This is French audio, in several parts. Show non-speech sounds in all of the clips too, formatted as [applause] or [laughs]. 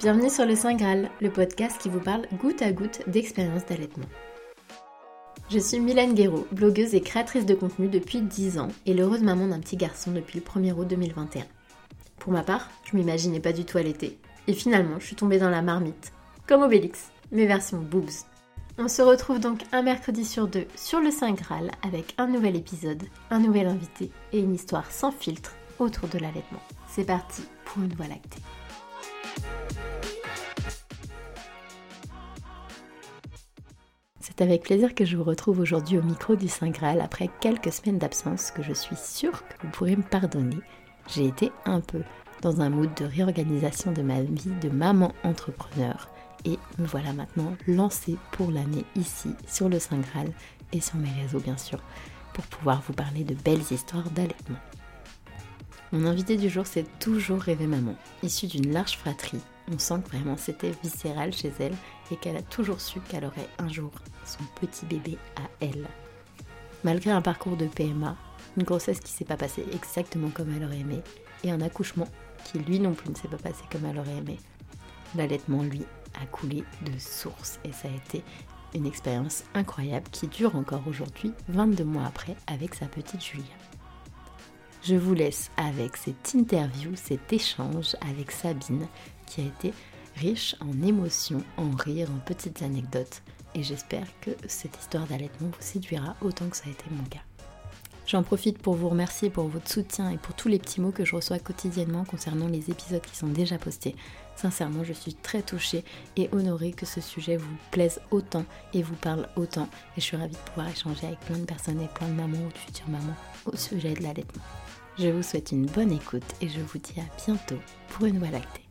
Bienvenue sur le Saint Graal, le podcast qui vous parle goutte à goutte d'expériences d'allaitement. Je suis Mylène Guéraud, blogueuse et créatrice de contenu depuis 10 ans et l'heureuse maman d'un petit garçon depuis le 1er août 2021. Pour ma part, je m'imaginais pas du tout allaiter. Et finalement, je suis tombée dans la marmite. Comme Obélix, mes versions boobs. On se retrouve donc un mercredi sur deux sur le Saint Graal avec un nouvel épisode, un nouvel invité et une histoire sans filtre autour de l'allaitement. C'est parti pour une voie lactée. C'est avec plaisir que je vous retrouve aujourd'hui au micro du Saint Graal après quelques semaines d'absence que je suis sûre que vous pourrez me pardonner. J'ai été un peu dans un mood de réorganisation de ma vie de maman entrepreneur et me voilà maintenant lancée pour l'année ici sur le Saint Graal et sur mes réseaux bien sûr pour pouvoir vous parler de belles histoires d'allaitement. Mon invité du jour, c'est toujours rêvé maman, issue d'une large fratrie. On sent que vraiment c'était viscéral chez elle et qu'elle a toujours su qu'elle aurait un jour son petit bébé à elle. Malgré un parcours de PMA, une grossesse qui s'est pas passée exactement comme elle aurait aimé et un accouchement qui lui non plus ne s'est pas passé comme elle aurait aimé, l'allaitement lui a coulé de source et ça a été une expérience incroyable qui dure encore aujourd'hui, 22 mois après, avec sa petite Julia. Je vous laisse avec cette interview, cet échange avec Sabine qui a été riche en émotions, en rires, en petites anecdotes. Et j'espère que cette histoire d'allaitement vous séduira autant que ça a été mon cas. J'en profite pour vous remercier pour votre soutien et pour tous les petits mots que je reçois quotidiennement concernant les épisodes qui sont déjà postés. Sincèrement, je suis très touchée et honorée que ce sujet vous plaise autant et vous parle autant. Et je suis ravie de pouvoir échanger avec plein de personnes et plein de mamans ou de futures mamans au sujet de l'allaitement. Je vous souhaite une bonne écoute et je vous dis à bientôt pour une voie lactée.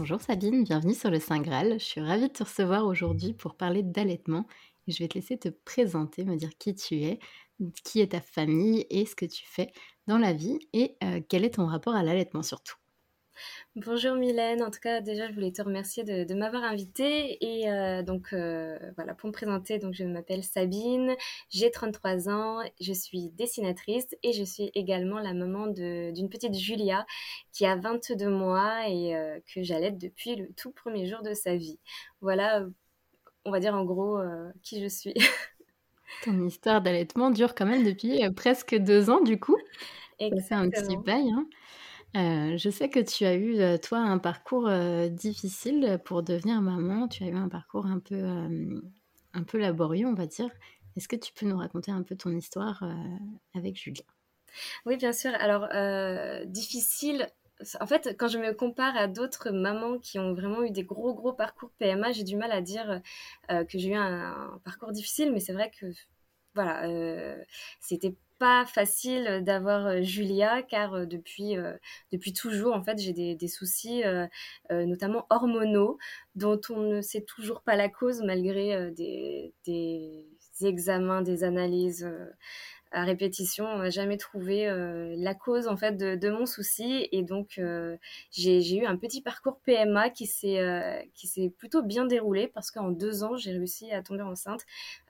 Bonjour Sabine, bienvenue sur le Saint Graal. Je suis ravie de te recevoir aujourd'hui pour parler d'allaitement. Je vais te laisser te présenter, me dire qui tu es, qui est ta famille et ce que tu fais dans la vie et euh, quel est ton rapport à l'allaitement surtout. Bonjour Mylène, en tout cas déjà je voulais te remercier de, m'avoir invitée et euh, donc euh, voilà pour me présenter donc je m'appelle Sabine, j'ai 33 ans, je suis dessinatrice et je suis également la maman d'une petite Julia qui a 22 mois et euh, que j'allaite depuis le tout premier jour de sa vie. Voilà, on va dire en gros qui je suis. [laughs] Ton histoire d'allaitement dure quand même depuis presque deux ans du coup. C'est un petit bail. Hein. Euh, je sais que tu as eu, euh, toi, un parcours euh, difficile pour devenir maman. Tu as eu un parcours un peu, un peu laborieux, on va dire. Est-ce que tu peux nous raconter un peu ton histoire avec Julia Oui, bien sûr. Alors, difficile. En fait, quand je me compare à d'autres mamans qui ont vraiment eu des gros, gros parcours PMA, j'ai du mal à dire que j'ai eu un, parcours difficile, mais c'est vrai que, voilà, c'était pas facile d'avoir euh, Julia car euh, depuis, euh, depuis toujours en fait j'ai des, soucis notamment hormonaux dont on ne sait toujours pas la cause malgré des, des, examens, des analyses à répétition, on n'a jamais trouvé la cause en fait de, mon souci. Et donc j'ai eu un petit parcours PMA qui s'est qui s'est plutôt bien déroulé parce qu'en deux ans j'ai réussi à tomber enceinte euh,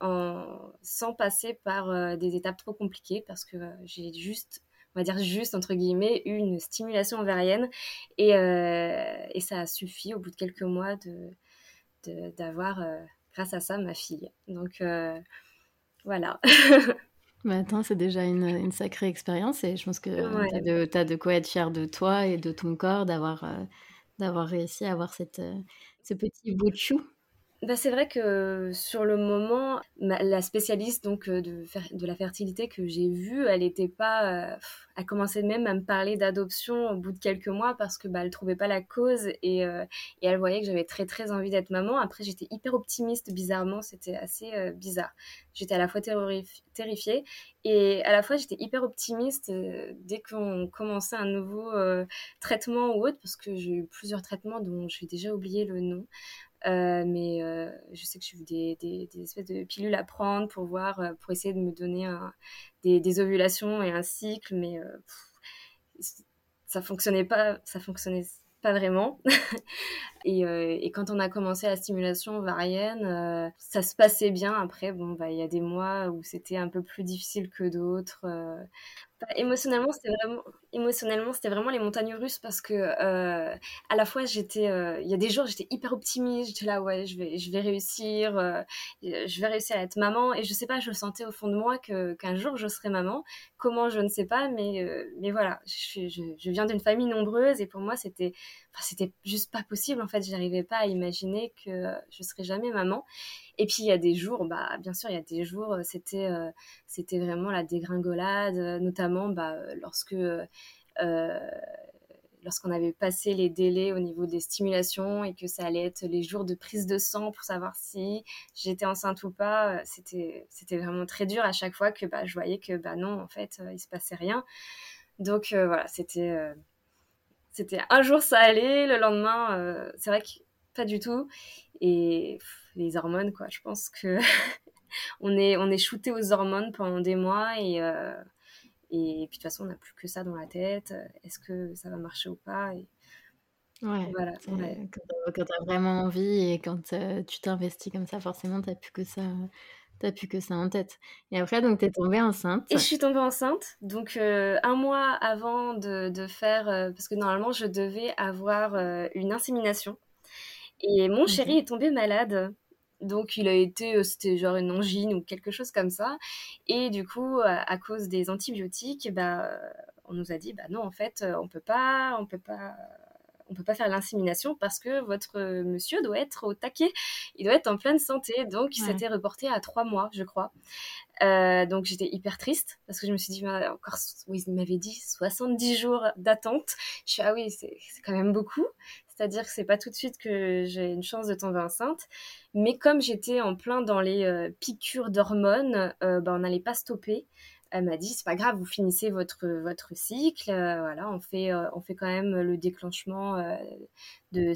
en, sans passer par euh, des étapes trop compliquées parce que euh, j'ai juste on va dire juste entre guillemets une stimulation ovarienne et, et ça a suffi au bout de quelques mois de d'avoir grâce à ça ma fille. Donc voilà. [laughs] Mais attends, c'est déjà une, une, sacrée expérience et je pense que tu as, de quoi être fière de toi et de ton corps d'avoir d'avoir réussi à avoir cette, ce petit bout de chou. Bah, c'est vrai que sur le moment, la spécialiste donc euh, de, la fertilité que j'ai vue, elle était pas, euh, elle commençait même à me parler d'adoption au bout de quelques mois parce que bah, elle trouvait pas la cause et, euh, et elle voyait que j'avais très très envie d'être maman. Après, j'étais hyper optimiste, bizarrement, c'était assez bizarre. J'étais à la fois terrifiée et à la fois j'étais hyper optimiste dès qu'on commençait un nouveau traitement ou autre parce que j'ai eu plusieurs traitements dont j'ai déjà oublié le nom. Euh, mais euh, je sais que j'ai eu des, espèces de pilules à prendre pour voir, euh, pour essayer de me donner des, ovulations et un cycle, mais ça fonctionnait pas, ça fonctionnait pas vraiment. [laughs] et, et, quand on a commencé la stimulation ovarienne, ça se passait bien. Après, bon, bah, il y a des mois où c'était un peu plus difficile que d'autres émotionnellement, c'était vraiment, émotionnellement, c'était vraiment les montagnes russes parce que euh, à la fois j'étais, euh, il y a des jours j'étais hyper optimiste, j'étais là ouais, je vais, je vais réussir, euh, je vais réussir à être maman et je sais pas, je sentais au fond de moi que qu'un jour je serai maman. Comment je ne sais pas, mais mais voilà, je, je, je viens d'une famille nombreuse et pour moi c'était, enfin, c'était juste pas possible en fait, j'arrivais pas à imaginer que je serais jamais maman. Et puis il y a des jours, bah bien sûr, il y a des jours, c'était c'était vraiment la dégringolade, notamment bah, lorsque lorsqu'on avait passé les délais au niveau des stimulations et que ça allait être les jours de prise de sang pour savoir si j'étais enceinte ou pas, c'était c'était vraiment très dur à chaque fois que bah, je voyais que bah non, en fait, il se passait rien. Donc voilà, c'était c'était un jour ça allait, le lendemain, c'est vrai que pas du tout. Et les hormones, quoi. Je pense que [laughs] on est on est shooté aux hormones pendant des mois et euh, et, puis de toute façon on n'a plus que ça dans la tête. Est-ce que ça va marcher ou pas et, Ouais, voilà, quand tu as vraiment envie et quand euh, tu t'investis comme ça, forcément, tu plus que ça. T'as plus que ça en tête. Et après, donc, tu es tombée enceinte. Et je suis tombée enceinte. Donc, euh, un mois avant de, de faire... parce que normalement, je devais avoir une insémination. Et mon chéri est tombé malade. Donc il a été, euh, c'était genre une angine ou quelque chose comme ça. Et du coup, à, cause des antibiotiques, bah, on nous a dit, bah non, en fait, euh, on peut pas, on peut pas, on peut pas faire l'insémination parce que votre monsieur doit être au taquet, il doit être en pleine santé. Donc il s'était reporté à trois mois, je crois. Euh, donc j'étais hyper triste parce que je me suis dit, bah, encore, oui, il m'avait dit 70 jours d'attente. Je suis, ah oui, c'est quand même beaucoup. C'est-à-dire que c'est pas tout de suite que j'ai une chance de tomber enceinte. Mais comme j'étais en plein dans les euh, piqûres d'hormones, euh, bah, on n'allait pas stopper. Elle m'a dit c'est pas grave, vous finissez votre votre cycle. Euh, voilà, on fait on fait quand même le déclenchement de,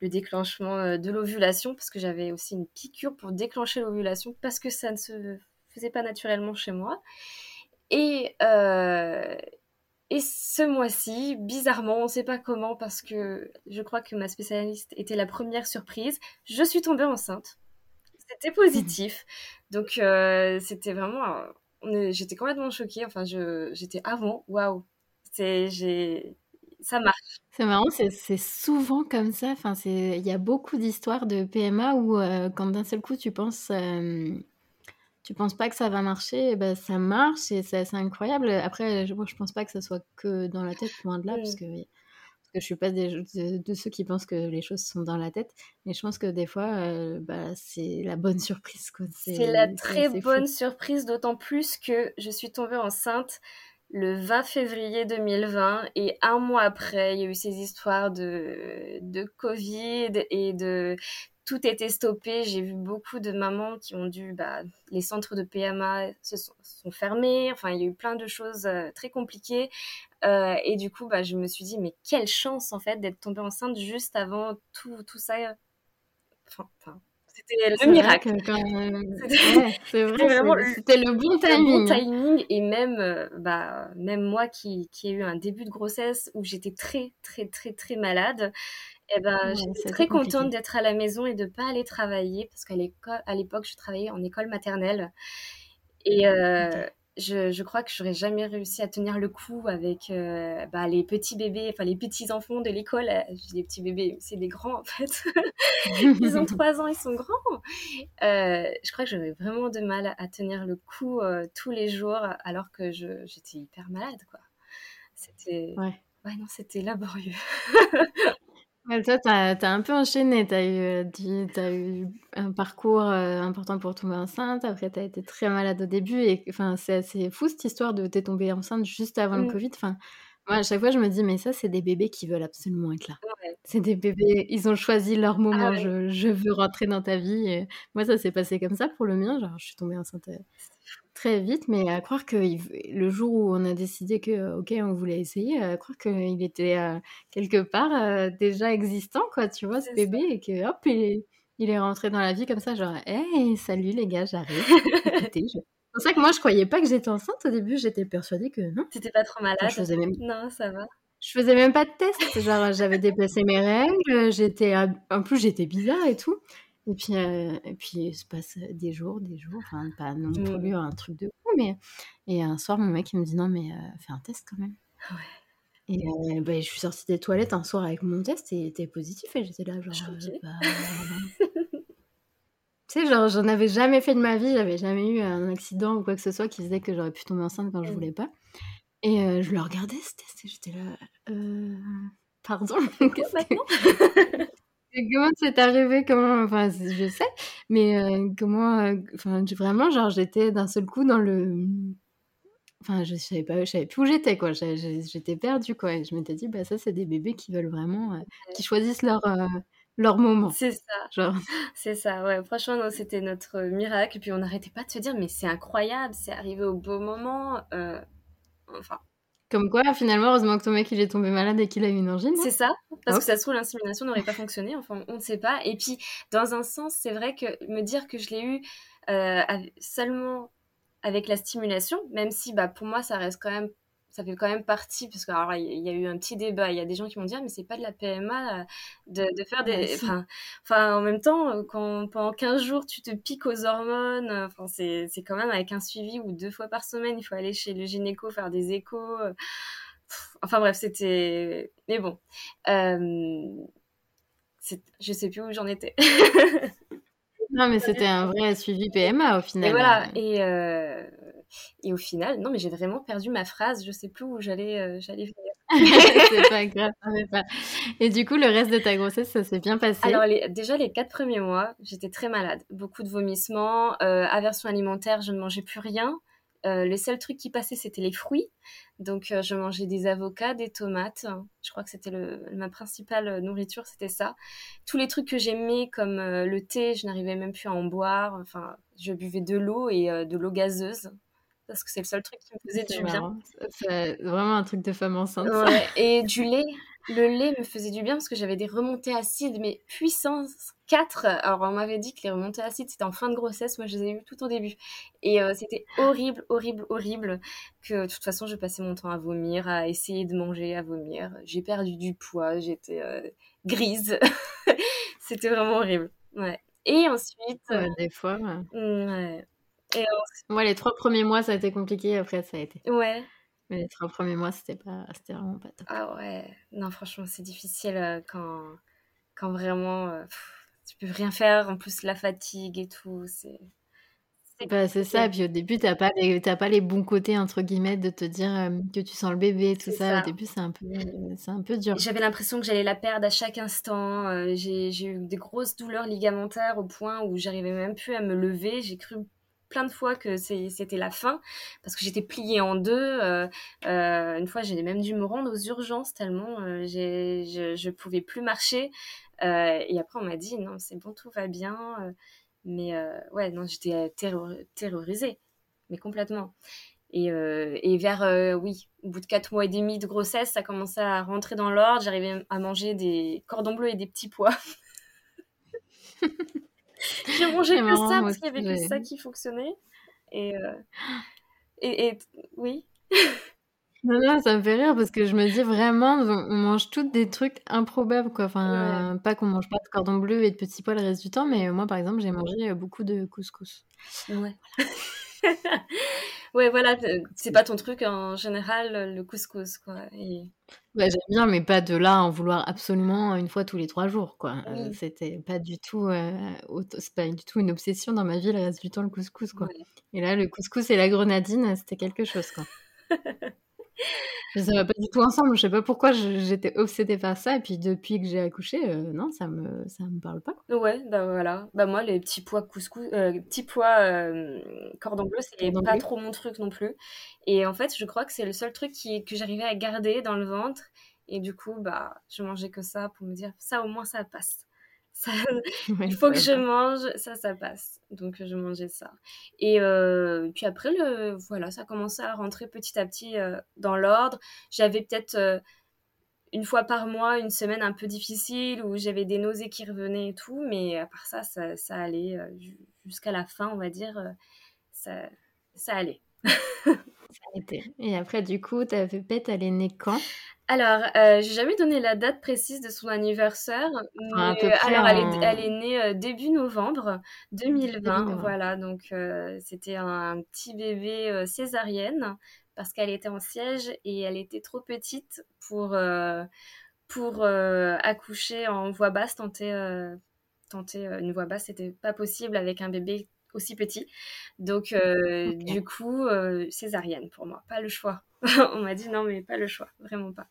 le déclenchement de l'ovulation parce que j'avais aussi une piqûre pour déclencher l'ovulation parce que ça ne se faisait pas naturellement chez moi. Et, et ce mois-ci, bizarrement, on ne sait pas comment, parce que je crois que ma spécialiste était la première surprise, je suis tombée enceinte. C'était positif. Donc, euh, c'était vraiment. J'étais complètement choquée. Enfin, j'étais avant, waouh. Ça marche. C'est marrant, c'est souvent comme ça. Enfin, il y a beaucoup d'histoires de PMA où, euh, quand d'un seul coup, tu penses, euh, tu penses pas que ça va marcher, et ben ça marche et c'est incroyable. Après, je, pense pas que ça soit que dans la tête, loin de là, parce, que, parce que je suis pas des, de, ceux qui pensent que les choses sont dans la tête, mais je pense que des fois, euh, bah, c'est la bonne surprise. C'est la très bonne surprise, d'autant plus que je suis tombée enceinte le 20 février 2020 et un mois après, il y a eu ces histoires de, de Covid et de tout était stoppé. J'ai vu beaucoup de mamans qui ont dû, bah, les centres de PMA se sont, fermés. Enfin, il y a eu plein de choses euh, très compliquées. Euh, et du coup, bah, je me suis dit, mais quelle chance en fait d'être tombée enceinte juste avant tout, tout ça. Enfin, c'était le miracle. [laughs] C'est [laughs] vrai, c'était le bon timing. Le bon timing et même, euh, bah, même moi qui, qui ai eu un début de grossesse où j'étais très, très, très, très malade, eh ben, j'étais très contente d'être à la maison et de pas aller travailler parce qu'à l'époque, je travaillais en école maternelle et euh, je, je, crois que j'aurais jamais réussi à tenir le coup avec euh, bah, les petits bébés, enfin les petits enfants de l'école. Euh, je dis des petits bébés, c'est des grands en fait. [laughs] ils ont trois ans, ils sont grands. je crois que j'aurais vraiment de mal à tenir le coup tous les jours alors que j'étais hyper malade, quoi. C'était, ouais. ouais, non, c'était laborieux. [laughs] toi, tu as, un peu enchaîné. Tu as, eu, as eu un parcours important pour tomber enceinte. Après, tu as été très malade au début. Et enfin, c'est assez fou cette histoire de t'es tombée enceinte juste avant le mmh. Covid. Enfin, moi, à chaque fois, je me dis, mais ça, c'est des bébés qui veulent absolument être là. C'est des bébés, ils ont choisi leur moment. Ah je, je, veux rentrer dans ta vie. moi, ça s'est passé comme ça pour le mien. Genre, je suis tombée enceinte très vite, mais à croire que le jour où on a décidé que, ok, on voulait essayer, à croire qu'il était euh, quelque part euh, déjà existant, quoi, tu vois, ce bébé, et que hop, il est, rentré dans la vie comme ça, genre, hey, salut les gars, j'arrive. [laughs] C'est pour ça que moi, je croyais pas que j'étais enceinte au début, j'étais persuadée que non. T'étais pas trop malade. je faisais même... Non, ça va. Je faisais même pas de test, genre j'avais déplacé mes règles, j'étais, en plus j'étais bizarre et tout. Et puis, euh, et puis, il se passe des jours, des jours, enfin, pas non mmh. plus un truc de fou, mais. Et un soir, mon mec, il me dit non, mais fais un test quand même. Ouais. Et bah, je suis sortie des toilettes un soir avec mon test et il était positif et j'étais là, genre. Bah, [laughs] tu sais, genre, j'en avais jamais fait de ma vie, j'avais jamais eu un accident ou quoi que ce soit qui faisait que j'aurais pu tomber enceinte quand je mmh. voulais pas. Et je le regardais j'étais là, euh, pardon, [laughs] qu'est-ce que. [laughs] comment c'est arrivé comment enfin je sais mais comment enfin vraiment genre j'étais d'un seul coup dans le Enfin, je savais pas, je savais plus où j'étais, quoi. J'étais perdue, quoi. Et je m'étais dit, bah, ça, c'est des bébés qui veulent vraiment, euh, qui choisissent leur, euh, leur moment. C'est ça. C'est ça, ouais. Franchement, c'était notre miracle. Et puis, on n'arrêtait pas de se dire, mais c'est incroyable, c'est arrivé au beau moment. Euh, enfin. Comme quoi, finalement, heureusement que ton mec, il est tombé malade et qu'il a eu une angine. C'est ça. Parce que ça se trouve, l'insémination n'aurait pas fonctionné. Enfin, on ne sait pas. Et puis, dans un sens, c'est vrai que me dire que je l'ai eu seulement avec la stimulation, même si bah, pour moi, ça reste quand même ça fait quand même partie, parce qu'il y, a eu un petit débat. Il y a des gens qui m'ont dit, ah, mais c'est pas de la PMA euh, de, de faire des. Enfin, enfin, en même temps, euh, quand pendant 15 jours, tu te piques aux hormones, euh, enfin, c'est quand même avec un suivi où deux fois par semaine, il faut aller chez le gynéco faire des échos. Enfin, bref, c'était. Mais bon. Euh... Je sais plus où j'en étais. Non, mais [laughs] c'était un vrai suivi PMA au final. Et voilà. Et, euh, et au final, non, mais j'ai vraiment perdu ma phrase. Je sais plus où j'allais euh, j'allais venir. [laughs] c'est pas grave. Pas... Et du coup, le reste de ta grossesse, ça s'est bien passé? Alors, déjà, les quatre premiers mois, j'étais très malade. Beaucoup de vomissements, euh, aversion alimentaire, je ne mangeais plus rien. Euh, les seuls trucs qui passaient, c'était les fruits. Donc, euh, je mangeais des avocats, des tomates. Je crois que c'était ma principale nourriture, c'était ça. Tous les trucs que j'aimais, comme euh, le thé, je n'arrivais même plus à en boire. Enfin, je buvais de l'eau et de l'eau gazeuse parce que c'est le seul truc qui me faisait du bien. C'est vraiment un truc de femme enceinte. [laughs] Et du lait. Le lait me faisait du bien parce que j'avais des remontées acides, mais puissance 4. Alors, on m'avait dit que les remontées acides, c'était en fin de grossesse. Moi, je les ai eues tout au début. Et euh, c'était horrible, horrible, horrible. Que de toute façon, je passais mon temps à vomir, à essayer de manger, à vomir. J'ai perdu du poids, j'étais euh, grise. [laughs] c'était vraiment horrible. Ouais. Et ensuite. des fois. Ouais. Moi, les trois premiers mois, ça a été compliqué. Après, ça a été. Ouais. Mais les trois premiers mois, c'était pas, c'était vraiment pas top. Ah ouais. Non, franchement, c'est difficile euh, quand, quand vraiment euh, tu peux rien faire. En plus, la fatigue et tout, c'est. Bah, c'est ça, puis au début, t'as pas, les, pas les bons côtés, entre guillemets, de te dire euh, que tu sens le bébé, tout ça. Au début, c'est un, peu, c'est un peu dur. J'avais l'impression que j'allais la perdre à chaque instant. j'ai, j'ai eu des grosses douleurs ligamentaires au point où j'arrivais même plus à me lever. J'ai cru plein de fois que c'était la fin parce que j'étais pliée en deux. Euh, euh, une fois, j'ai même dû me rendre aux urgences tellement euh, je, je pouvais plus marcher. et après, on m'a dit non, c'est bon, tout va bien. mais ouais, non, j'étais terrorisée, mais complètement. Et, et vers, oui, au bout de quatre mois et demi de grossesse, ça commençait à rentrer dans l'ordre. J'arrivais à manger des cordons bleus et des petits pois. [laughs] [laughs] J'ai mangé que ça parce qu'il y avait que ça qui fonctionnait. Et, euh, [gasps] et, et, oui. Non, non, ça me fait rire parce que je me dis vraiment, on mange toutes des trucs improbables, quoi. Enfin, pas qu'on mange pas de cordon bleu et de petits pois le reste du temps, mais moi, par exemple, j'ai mangé beaucoup de couscous. Ouais. [laughs] ouais, voilà, c'est pas ton truc en général, le couscous, quoi. Et... Bah, j'aime bien, mais pas de là en vouloir absolument une fois tous les trois jours, quoi. Euh, c'était pas du tout, euh, c'est pas du tout une obsession dans ma vie le reste du temps le couscous, quoi. Et là, le couscous et la grenadine, c'était quelque chose, quoi. [laughs] ça va pas du tout ensemble. Je sais pas pourquoi j'étais obsédée par ça. Et puis depuis que j'ai accouché, euh, non, ça me ça me parle pas. Ouais, bah voilà. Bah moi, les petits pois couscous, euh, petits pois euh, cordon bleu, c'est pas trop mon truc non plus. Et en fait, je crois que c'est le seul truc qui, que j'arrivais à garder dans le ventre. Et du coup, bah, je mangeais que ça pour me dire, ça au moins ça passe. [laughs] il faut que je mange, ça, ça passe. Donc, je mangeais ça. Et euh, puis après, le, voilà, ça commençait à rentrer petit à petit euh, dans l'ordre. J'avais peut-être euh, une fois par mois une semaine un peu difficile où j'avais des nausées qui revenaient et tout, mais à part ça, ça, ça allait jusqu'à la fin, on va dire, ça, ça allait. [laughs] Et après, du coup, ta pépette, elle est née quand? Alors, euh, j'ai jamais donné la date précise de son anniversaire, mais près alors elle est, en elle est née euh, début novembre 2020, début novembre. voilà, donc euh, c'était un petit bébé euh, césarienne parce qu'elle était en siège et elle était trop petite pour, pour accoucher en voix basse, tenter, tenter une voix basse, c'était pas possible avec un bébé aussi petit. Donc, euh, du coup, euh, césarienne pour moi, pas le choix. [laughs] On m'a dit non, mais pas le choix, vraiment pas.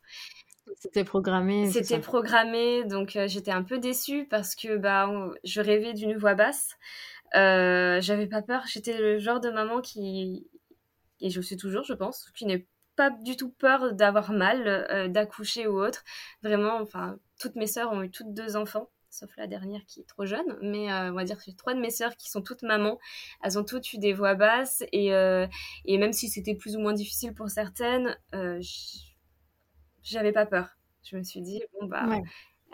C'était programmé C'était programmé, donc euh, j'étais un peu déçue parce que bah, on- je rêvais d'une voix basse. J'avais pas peur, j'étais le genre de maman qui, et je suis toujours, je pense, qui n'est pas du tout peur d'avoir mal, d'accoucher ou autre. Vraiment, enfin, toutes mes sœurs ont eu toutes deux enfants, sauf la dernière qui est trop jeune, mais euh, on va dire que j'ai trois de mes sœurs qui sont toutes mamans. Elles ont toutes eu des voix basses et, euh, et même si c'était plus ou moins difficile pour certaines, euh, j'avais pas peur. Je me suis dit, bon, bah,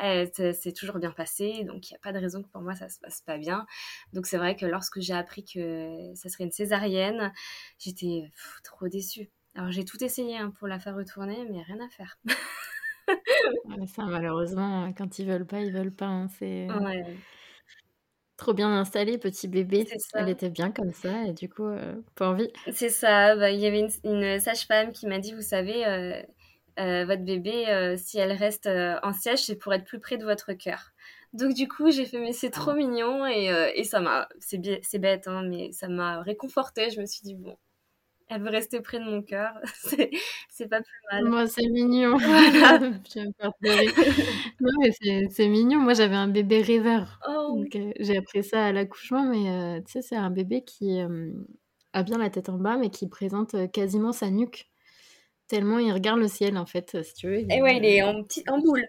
Ouais. c'est toujours bien passé, donc il n'y a pas de raison que pour moi ça se passe pas bien. Donc c'est vrai que lorsque j'ai appris que ça serait une césarienne, j'étais trop déçue. Alors j'ai tout essayé hein, pour la faire retourner, mais rien à faire. [laughs] Ouais, ça, malheureusement, quand ils veulent pas, ils veulent pas. hein. C'est Ouais, trop bien installé, petit bébé. c'est Elle ça. était bien comme ça et du coup, euh, pas envie. C'est ça. Bah, il y avait une, une sage-femme qui m'a dit, vous savez, euh, euh, votre bébé, euh, si elle reste euh, en siège, c'est pour être plus près de votre cœur. Donc du coup, j'ai fait, mais c'est trop Ah. mignon et, euh, et ça m'a, c'est bi- c'est bête, hein, mais ça m'a réconfortée. Je me suis dit, bon, elle veut rester près de mon cœur, [laughs] c'est pas plus mal. Moi, c'est mignon. [laughs] Voilà. [laughs] Non, mais c'est mignon. Moi, j'avais un bébé rêveur. Oh, Donc, euh, j'ai appris ça à l'accouchement, mais euh, tu sais, c'est un bébé qui euh, a bien la tête en bas, mais qui présente quasiment sa nuque. Tellement il regarde le ciel, en fait, si tu veux. et Il, ouais, il est en petit, en boule.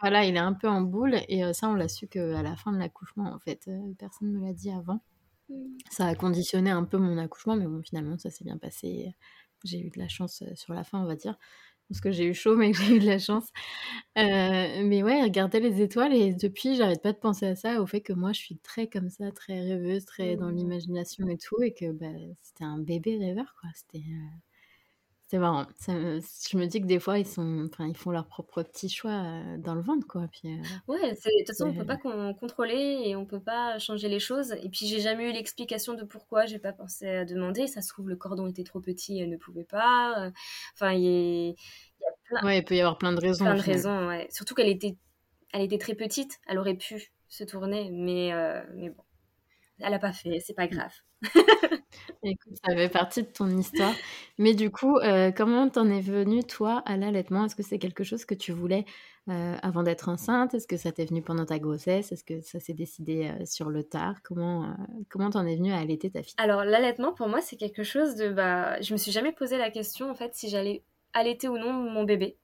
voilà, il est un peu en boule. Et ça, on l'a su qu'à la fin de l'accouchement, en fait. Personne ne me l'a dit avant. Ça a conditionné un peu mon accouchement, mais bon, finalement, ça s'est bien passé. J'ai eu de la chance euh, sur la fin, on va dire. Parce que j'ai eu chaud, mais que j'ai eu de la chance. Euh, mais ouais, regarder les étoiles, et depuis, j'arrête pas de penser à ça, au fait que moi, je suis très comme ça, très rêveuse, très dans Mm. l'imagination et tout, et que bah, c'était un bébé rêveur, quoi. C'était euh, c'était marrant. Ça me- je me dis que des fois, ils, sont, enfin, ils font leurs propres petits choix euh, dans le ventre, quoi. Puis, euh, Ouais, c'est- de toute façon, on peut c'est- pas con- contrôler et on peut pas changer les choses. Et puis, j'ai jamais eu l'explication de pourquoi, j'ai pas pensé à demander. Ça se trouve, le cordon était trop petit, elle ne pouvait pas. Euh, Enfin, il y, a il y a plein, ouais, il peut y avoir plein de raisons, plein au de final. raisons, ouais. Surtout qu'elle était, elle était très petite, elle aurait pu se tourner, mais, euh, mais bon, elle a pas fait, c'est pas grave. [laughs] Écoute, ça fait partie de ton histoire. Mais du coup, euh, comment t'en es venue, toi, à l'allaitement? Est-ce que c'est quelque chose que tu voulais euh, avant d'être enceinte? Est-ce que ça t'est venu pendant ta grossesse? Est-ce que ça s'est décidé euh, sur le tard? Comment comment t'en es venue à allaiter ta fille? Alors, l'allaitement, pour moi, c'est quelque chose de, bah, je me suis jamais posé la question, en fait, si j'allais allaiter ou non mon bébé.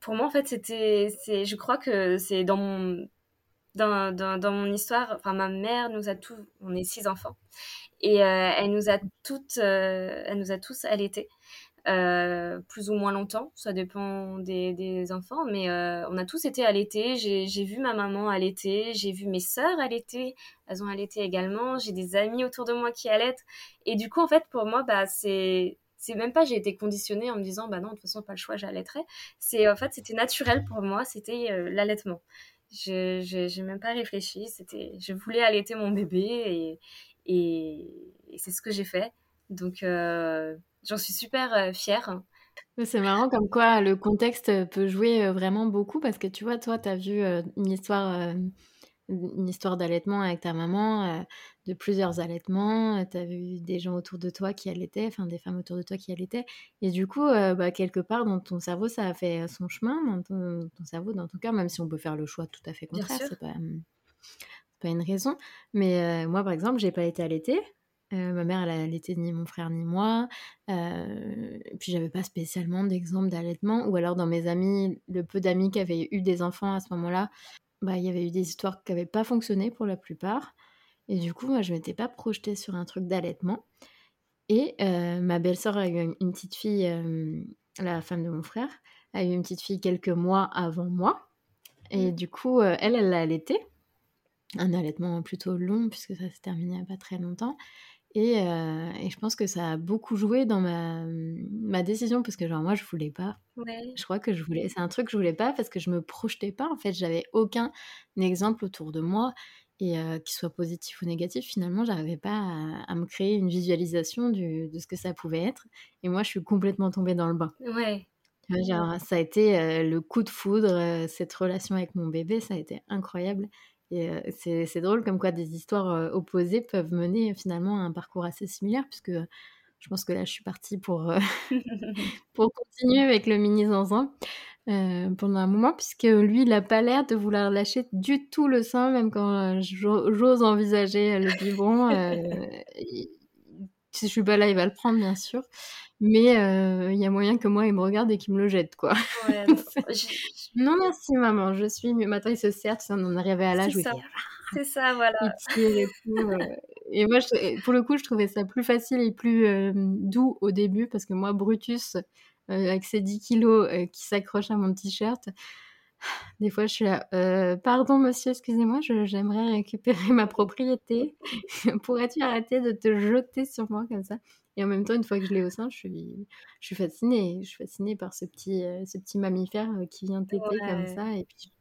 Pour moi, en fait, c'était, c'est, je crois que c'est dans mon, dans, mon histoire, enfin, ma mère nous a tous, on est six enfants, et euh, elle nous a toutes, euh, elle nous a tous allaités. Euh, plus ou moins longtemps, ça dépend des, enfants, mais on a tous été allaités. J'ai, vu ma maman allaiter, j'ai vu mes sœurs allaiter, elles ont allaité également. J'ai des amis autour de moi qui allaitent, et du coup, en fait, pour moi, bah, c'est c'est même pas j'ai été conditionnée en me disant bah non de toute façon pas le choix j'allaiterai. C'est en fait c'était naturel pour moi. C'était l'allaitement je j'ai même pas réfléchi. C'était je voulais allaiter mon bébé et c'est ce que j'ai fait. Donc euh, j'en suis super euh, fière. C'est marrant comme quoi le contexte peut jouer euh, vraiment beaucoup parce que tu vois, toi, tu as vu une histoire, une histoire d'allaitement avec ta maman, euh, de plusieurs allaitements, tu as vu des gens autour de toi qui allaitaient, enfin des femmes autour de toi qui allaitaient. Et du coup, euh, bah, quelque part dans ton cerveau, ça a fait son chemin, dans ton, ton cerveau, dans ton cœur, même si on peut faire le choix tout à fait contraire, c'est pas, c'est pas une raison. Mais euh, moi, par exemple, j'ai pas été allaitée. Euh, ma mère, elle a allaité ni mon frère ni moi. Euh, puis j'avais pas spécialement d'exemple d'allaitement. Ou alors dans mes amis, le peu d'amis qui avaient eu des enfants à ce moment-là, bah il y avait eu des histoires qui n'avaient pas fonctionné pour la plupart. Et du coup, moi, je m'étais pas projetée sur un truc d'allaitement. Et euh, ma belle-sœur a eu une, petite fille, euh, la femme de mon frère, a eu une petite fille quelques mois avant moi. Et Mm. du coup, euh, elle, elle l'a allaitée. Un allaitement plutôt long, puisque ça s'est terminé il n'y a pas très longtemps. Et, et, je pense que ça a beaucoup joué dans ma, ma décision parce que genre moi je voulais pas. Je crois que je voulais. C'est un truc que je voulais pas parce que je me projetais pas. En fait, j'avais aucun exemple autour de moi et qu'il soit positif ou négatif. Finalement, j'arrivais pas à, me créer une visualisation du, de ce que ça pouvait être. Et moi, je suis complètement tombée dans le bain. Ouais. Genre, ça a été le coup de foudre, cette relation avec mon bébé, ça a été incroyable. Et c'est drôle comme quoi des histoires opposées peuvent mener finalement à un parcours assez similaire, puisque je pense que là, je suis partie pour, [laughs] pour continuer avec le mini zanzan pendant un moment, puisque lui, il n'a pas l'air de vouloir lâcher du tout le sein, même quand j'ose envisager le biberon. [laughs] si je suis pas là, il va le prendre, bien sûr. Mais il y a moyen que moi, il me regarde et qu'il me le jette, quoi. Ouais, [laughs] non, merci, maman. Je suis. Mais maintenant, il se sert, on en arrivait à l'âge où il C'est ça, voilà. et, et moi, pour le coup, je trouvais ça plus facile et plus doux au début parce que moi, Brutus, avec ses 10 kilos qui s'accroche à mon t-shirt, des fois, je suis là, pardon, monsieur, excusez-moi, j'aimerais récupérer [laughs] ma propriété. [laughs] Pourrais-tu arrêter de te jeter sur moi comme ça? Et en même temps, une fois que je l'ai au sein, je suis, je suis fascinée. Je suis fascinée par ce petit, ce petit mammifère qui vient téter comme ça. Et puis,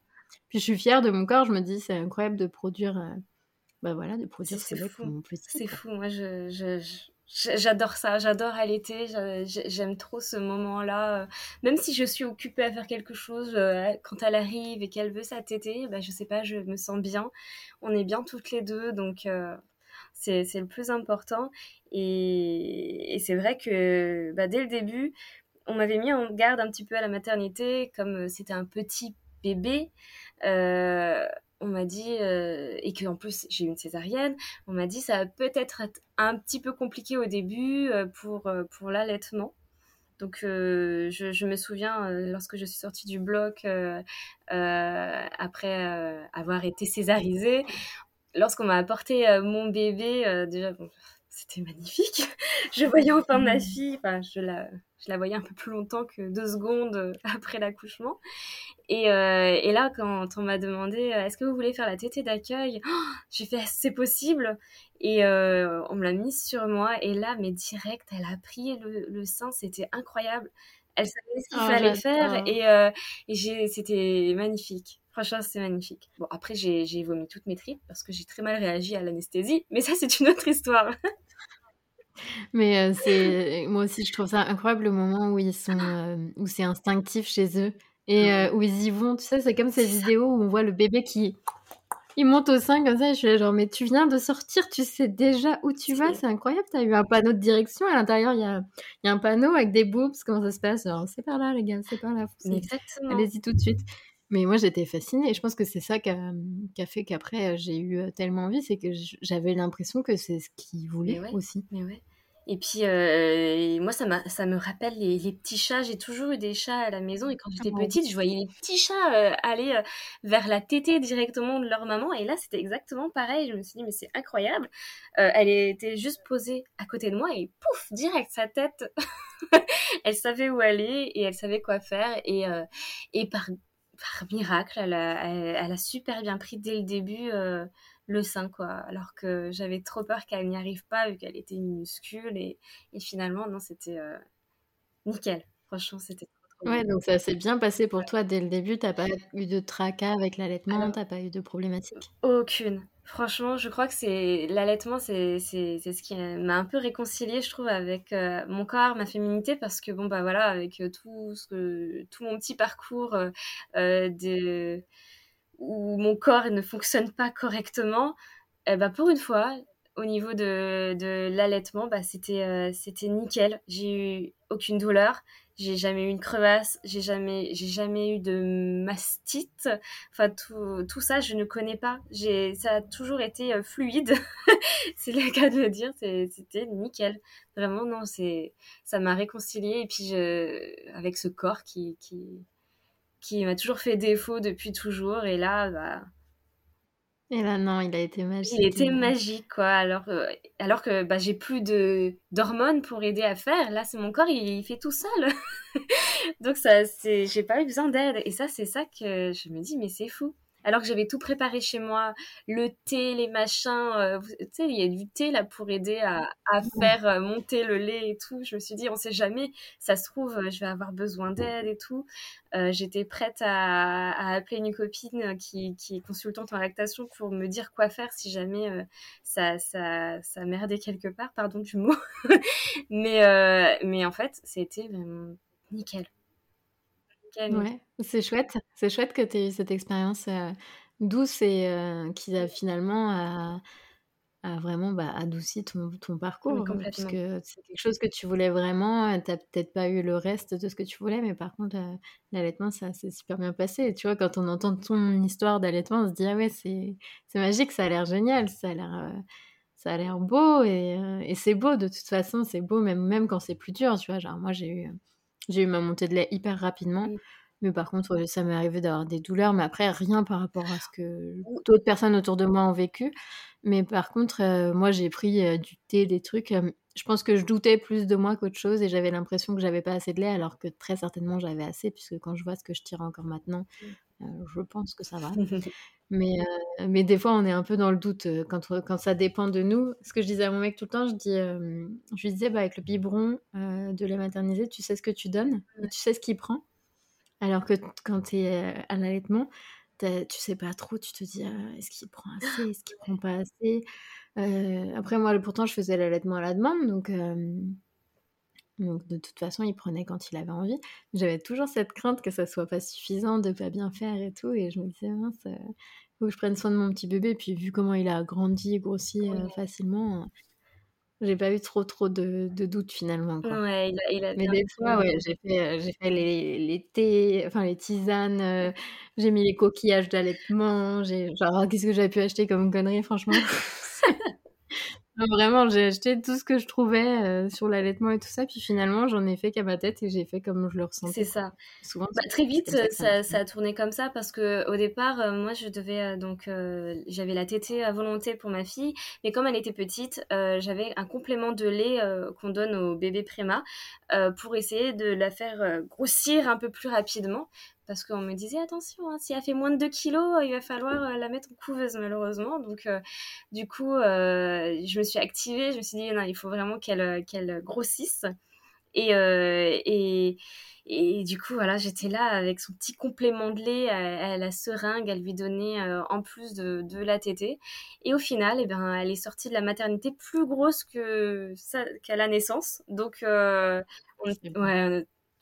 puis, je suis fière de mon corps. Je me dis, c'est incroyable de produire, bah voilà, de produire ce C'est fou. Moi, je, J'adore ça, j'adore allaiter, j'aime trop ce moment-là. Même si je suis occupée à faire quelque chose, euh, quand elle arrive et qu'elle veut sa tétée, bah, je sais pas, je me sens bien. On est bien toutes les deux, donc euh, c'est le plus important. Et, c'est vrai que bah, dès le début, on m'avait mis en garde un petit peu à la maternité, comme c'était un petit bébé. Euh, on m'a dit, euh, et qu'en plus j'ai une césarienne, on m'a dit ça va peut-être être un petit peu compliqué au début euh, pour, euh, pour l'allaitement. Donc je, me souviens lorsque je suis sortie du bloc après avoir été césarisée, lorsqu'on m'a apporté mon bébé, déjà c'était magnifique. [laughs] je voyais enfin ma mmh. fille, enfin je la, je la voyais un peu plus longtemps que deux secondes [laughs] après l'accouchement. Euh, et, là, quand on m'a demandé euh, est-ce que vous voulez faire la tétée d'accueil, j'ai fait c'est possible. Et euh, on me l'a mise sur moi. Et là, mais direct, elle a pris le, sein. C'était incroyable. Elle savait ce qu'il oh, fallait faire. Et, et c'était magnifique. Franchement, c'était magnifique. Bon, après, j'ai vomi toutes mes tripes parce que j'ai très mal réagi à l'anesthésie. Mais ça, c'est une autre histoire. [laughs] Mais c'est moi aussi, je trouve ça incroyable le moment où ils sont, où c'est instinctif chez eux et euh, où ils y vont. Tu sais, c'est comme ces vidéos où on voit le bébé qui il monte au sein comme ça. Et je suis genre, mais tu viens de sortir, tu sais déjà où tu vas. C'est incroyable. Tu as eu un panneau de direction. À l'intérieur, il y a, y a, un panneau avec des boobs. Comment ça se passe C'est par là, les gars, c'est par là. Allez-y tout de suite. Mais moi, j'étais fascinée. Et je pense que c'est ça qui a, a, fait qu'après, j'ai eu euh, tellement envie. C'est que j'avais l'impression que c'est ce qu'ils voulaient aussi. Mais ouais. Et puis, euh, moi, ça, ça me rappelle les, petits chats. J'ai toujours eu des chats à la maison. Et quand j'étais petite, je voyais les petits chats euh, aller euh, vers la tétée directement de leur maman. Et là, c'était exactement pareil. Je me suis dit, mais c'est incroyable. elle était juste posée à côté de moi et pouf, direct, sa tête. [laughs] elle savait où aller et elle savait quoi faire. Et, et par, par miracle, elle a, super bien pris dès le début le sein, quoi. Alors que j'avais trop peur qu'elle n'y arrive pas, vu qu'elle était minuscule. Et, finalement, non, c'était euh, nickel. Franchement, c'était Ouais, donc ça s'est bien passé pour toi dès le début. T'as pas eu de tracas avec l'allaitement, t'as pas eu de problématique Aucune. Franchement, je crois que c'est l'allaitement, c'est ce qui m'a un peu réconcilié, je trouve, avec euh, mon corps, ma féminité, parce que bon bah voilà, avec tout ce que tout mon petit parcours de où mon corps ne fonctionne pas correctement, eh ben pour une fois, au niveau de, de l'allaitement, bah c'était euh, c'était nickel. J'ai eu aucune douleur, j'ai jamais eu une crevasse, j'ai jamais j'ai jamais eu de mastite. Enfin tout, tout ça je ne connais pas. J'ai ça a toujours été euh, fluide. [laughs] c'est le cas de le dire, c'était nickel. Vraiment non, c'est ça m'a réconcilié et puis je, avec ce corps qui qui qui m'a toujours fait défaut depuis toujours. Et là, bah. Et là, non, il a été magique. Il était magique, quoi. Alors, euh, alors que bah, j'ai plus de d'hormones pour aider à faire. Là, c'est mon corps, il, fait tout seul. [laughs] [laughs] Donc, ça, c'est, j'ai pas eu besoin d'aide. Et ça, c'est ça que je me dis, mais c'est fou. alors que j'avais tout préparé chez moi, le thé, les machins, euh, tu sais, il y a du thé là pour aider à, faire euh, monter le lait et tout. Je me suis dit, on sait jamais, ça se trouve, je vais avoir besoin d'aide et tout. Euh, j'étais prête à, appeler une copine qui, est consultante en lactation pour me dire quoi faire si jamais ça, ça, ça merdait quelque part, pardon du mot. [laughs] mais, mais en fait, c'était nickel. Ouais, c'est chouette. C'est chouette que tu aies eu cette expérience euh, douce et euh, qui a finalement a, vraiment bah, adouci ton, ton parcours. parce que c'est quelque chose que tu voulais vraiment. Tu n'as peut-être pas eu le reste de ce que tu voulais, mais par contre, l'allaitement, ça s'est super bien passé. Et tu vois, quand on entend ton histoire d'allaitement, on se dit Ah ouais, c'est magique, ça a l'air génial, ça a l'air. Euh, ça a l'air beau et, et c'est beau de toute façon, c'est beau même, même quand c'est plus dur, tu vois. Genre, moi, j'ai eu j'ai eu ma montée de lait hyper rapidement. Mais par contre, ça m'est arrivé d'avoir des douleurs, mais après, rien par rapport à ce que d'autres personnes autour de moi ont vécu. Mais par contre, euh, moi, j'ai pris euh, du thé, des trucs. Euh, je pense que je doutais plus de moi qu'autre chose et j'avais l'impression que j'avais pas assez de lait, alors que très certainement j'avais assez, puisque quand je vois ce que je tire encore maintenant, je pense que ça va. [laughs] mais, mais des fois, on est un peu dans le doute quand, quand ça dépend de nous. Ce que je disais à mon mec tout le temps, je, dis, je lui disais, bah, avec le biberon de lait maternisé, tu sais ce que tu donnes, tu sais ce qu'il prend. Alors que quand tu es à l'allaitement, tu sais pas trop, tu te dis «Ah, est-ce qu'il prend assez, est-ce qu'il prend pas assez? après, moi, pourtant, je faisais l'allaitement à la demande, donc, donc de toute façon, il prenait quand il avait envie. J'avais toujours cette crainte que ça soit pas suffisant, de pas bien faire et tout, et je me disais mince, faut que je prenne soin de mon petit bébé. Puis vu comment il a grandi, grossi facilement, j'ai pas eu trop trop de, de doutes finalement. Quoi. Ouais, il a, Mais des fois, ouais, j'ai fait, euh, j'ai fait les, les thés, enfin les tisanes, euh, j'ai mis les coquillages d'allaitement, j'ai genre qu'est-ce que j'avais pu acheter comme connerie franchement? [laughs] Vraiment, j'ai acheté tout ce que je trouvais euh, sur l'allaitement et tout ça, puis finalement, j'en ai fait qu'à ma tête et j'ai fait comme je le ressentais. C'est ça. Souvent, bah, très vite, ça, ça, a tourné comme ça parce que au départ, euh, moi, je devais euh, donc, j'avais la tétée à volonté pour ma fille, mais comme elle était petite, j'avais un complément de lait qu'on donne au bébé préma pour essayer de la faire grossir un peu plus rapidement parce qu'on me disait attention, hein, si elle fait moins de 2 kilos, il va falloir euh, la mettre en couveuse malheureusement. Donc euh, du coup, euh, je me suis activée, je me suis dit non, il faut vraiment qu'elle qu'elle grossisse. Et, et, et, du coup, voilà, j'étais là avec son petit complément de lait à, la seringue, elle lui donnait en plus de, de, la tétée. Et au final, eh ben, elle est sortie de la maternité plus grosse que qu'à la naissance. Donc, ouais,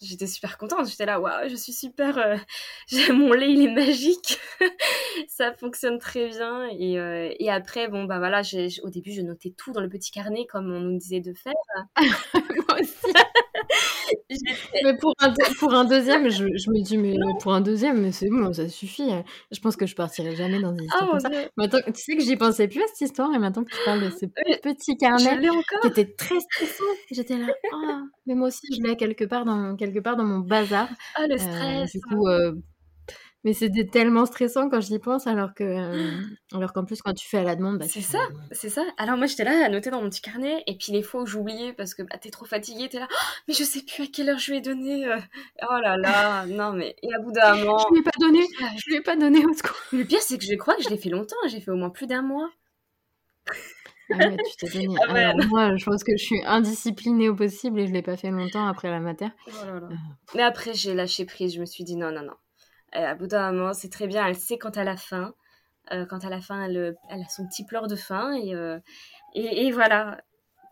j'étais super contente. J'étais là, waouh, je suis super. Euh, [laughs] mon lait, il est magique. [laughs] ça fonctionne très bien. Et, euh, et après, bon, bah voilà, au début, je notais tout dans le petit carnet comme on nous disait de faire. [laughs] Moi aussi. [laughs] mais pour un, pour un deuxième, je, je, me dis, mais pour un deuxième, c'est bon, ça suffit. Je pense que je partirai jamais dans des histoires oh, comme ça. Maintenant, tu sais que j'y pensais plus à cette histoire, et maintenant que tu parles de ce petit carnet qui était très stressant, j'étais là, [laughs] oh, mais moi aussi, je l'ai quelque part dans, quelque part dans mon bazar. Ah, le euh, stress. du coup, euh, mais c'était tellement stressant quand j'y pense, alors que, euh, [gasps] alors qu'en plus quand tu fais à la demande, bah, c'est ça, c'est ça. Alors moi j'étais là à noter dans mon petit carnet, et puis les fois où j'oubliais parce que bah, t'es trop fatiguée, t'es là, oh, mais je sais plus à quelle heure je lui ai donné. Euh. Oh là là, [laughs] non mais et à bout d'un moment, je lui ai pas donné, je lui ai pas donné au secours. Le pire c'est que je crois que je l'ai fait longtemps, j'ai fait au moins plus d'un mois. Ah ouais, tu t'es donné. [laughs] Ah alors, moi, je pense que je suis indisciplinée au possible et je l'ai pas fait longtemps après la mater. Oh là là. Euh. Mais après, j'ai lâché prise. Je me suis dit non, non, non. À bout d'un moment, c'est très bien. Elle sait quand elle a faim. Euh, quand à la fin, elle, elle, a son petit pleur de faim. Euh, et, et, voilà.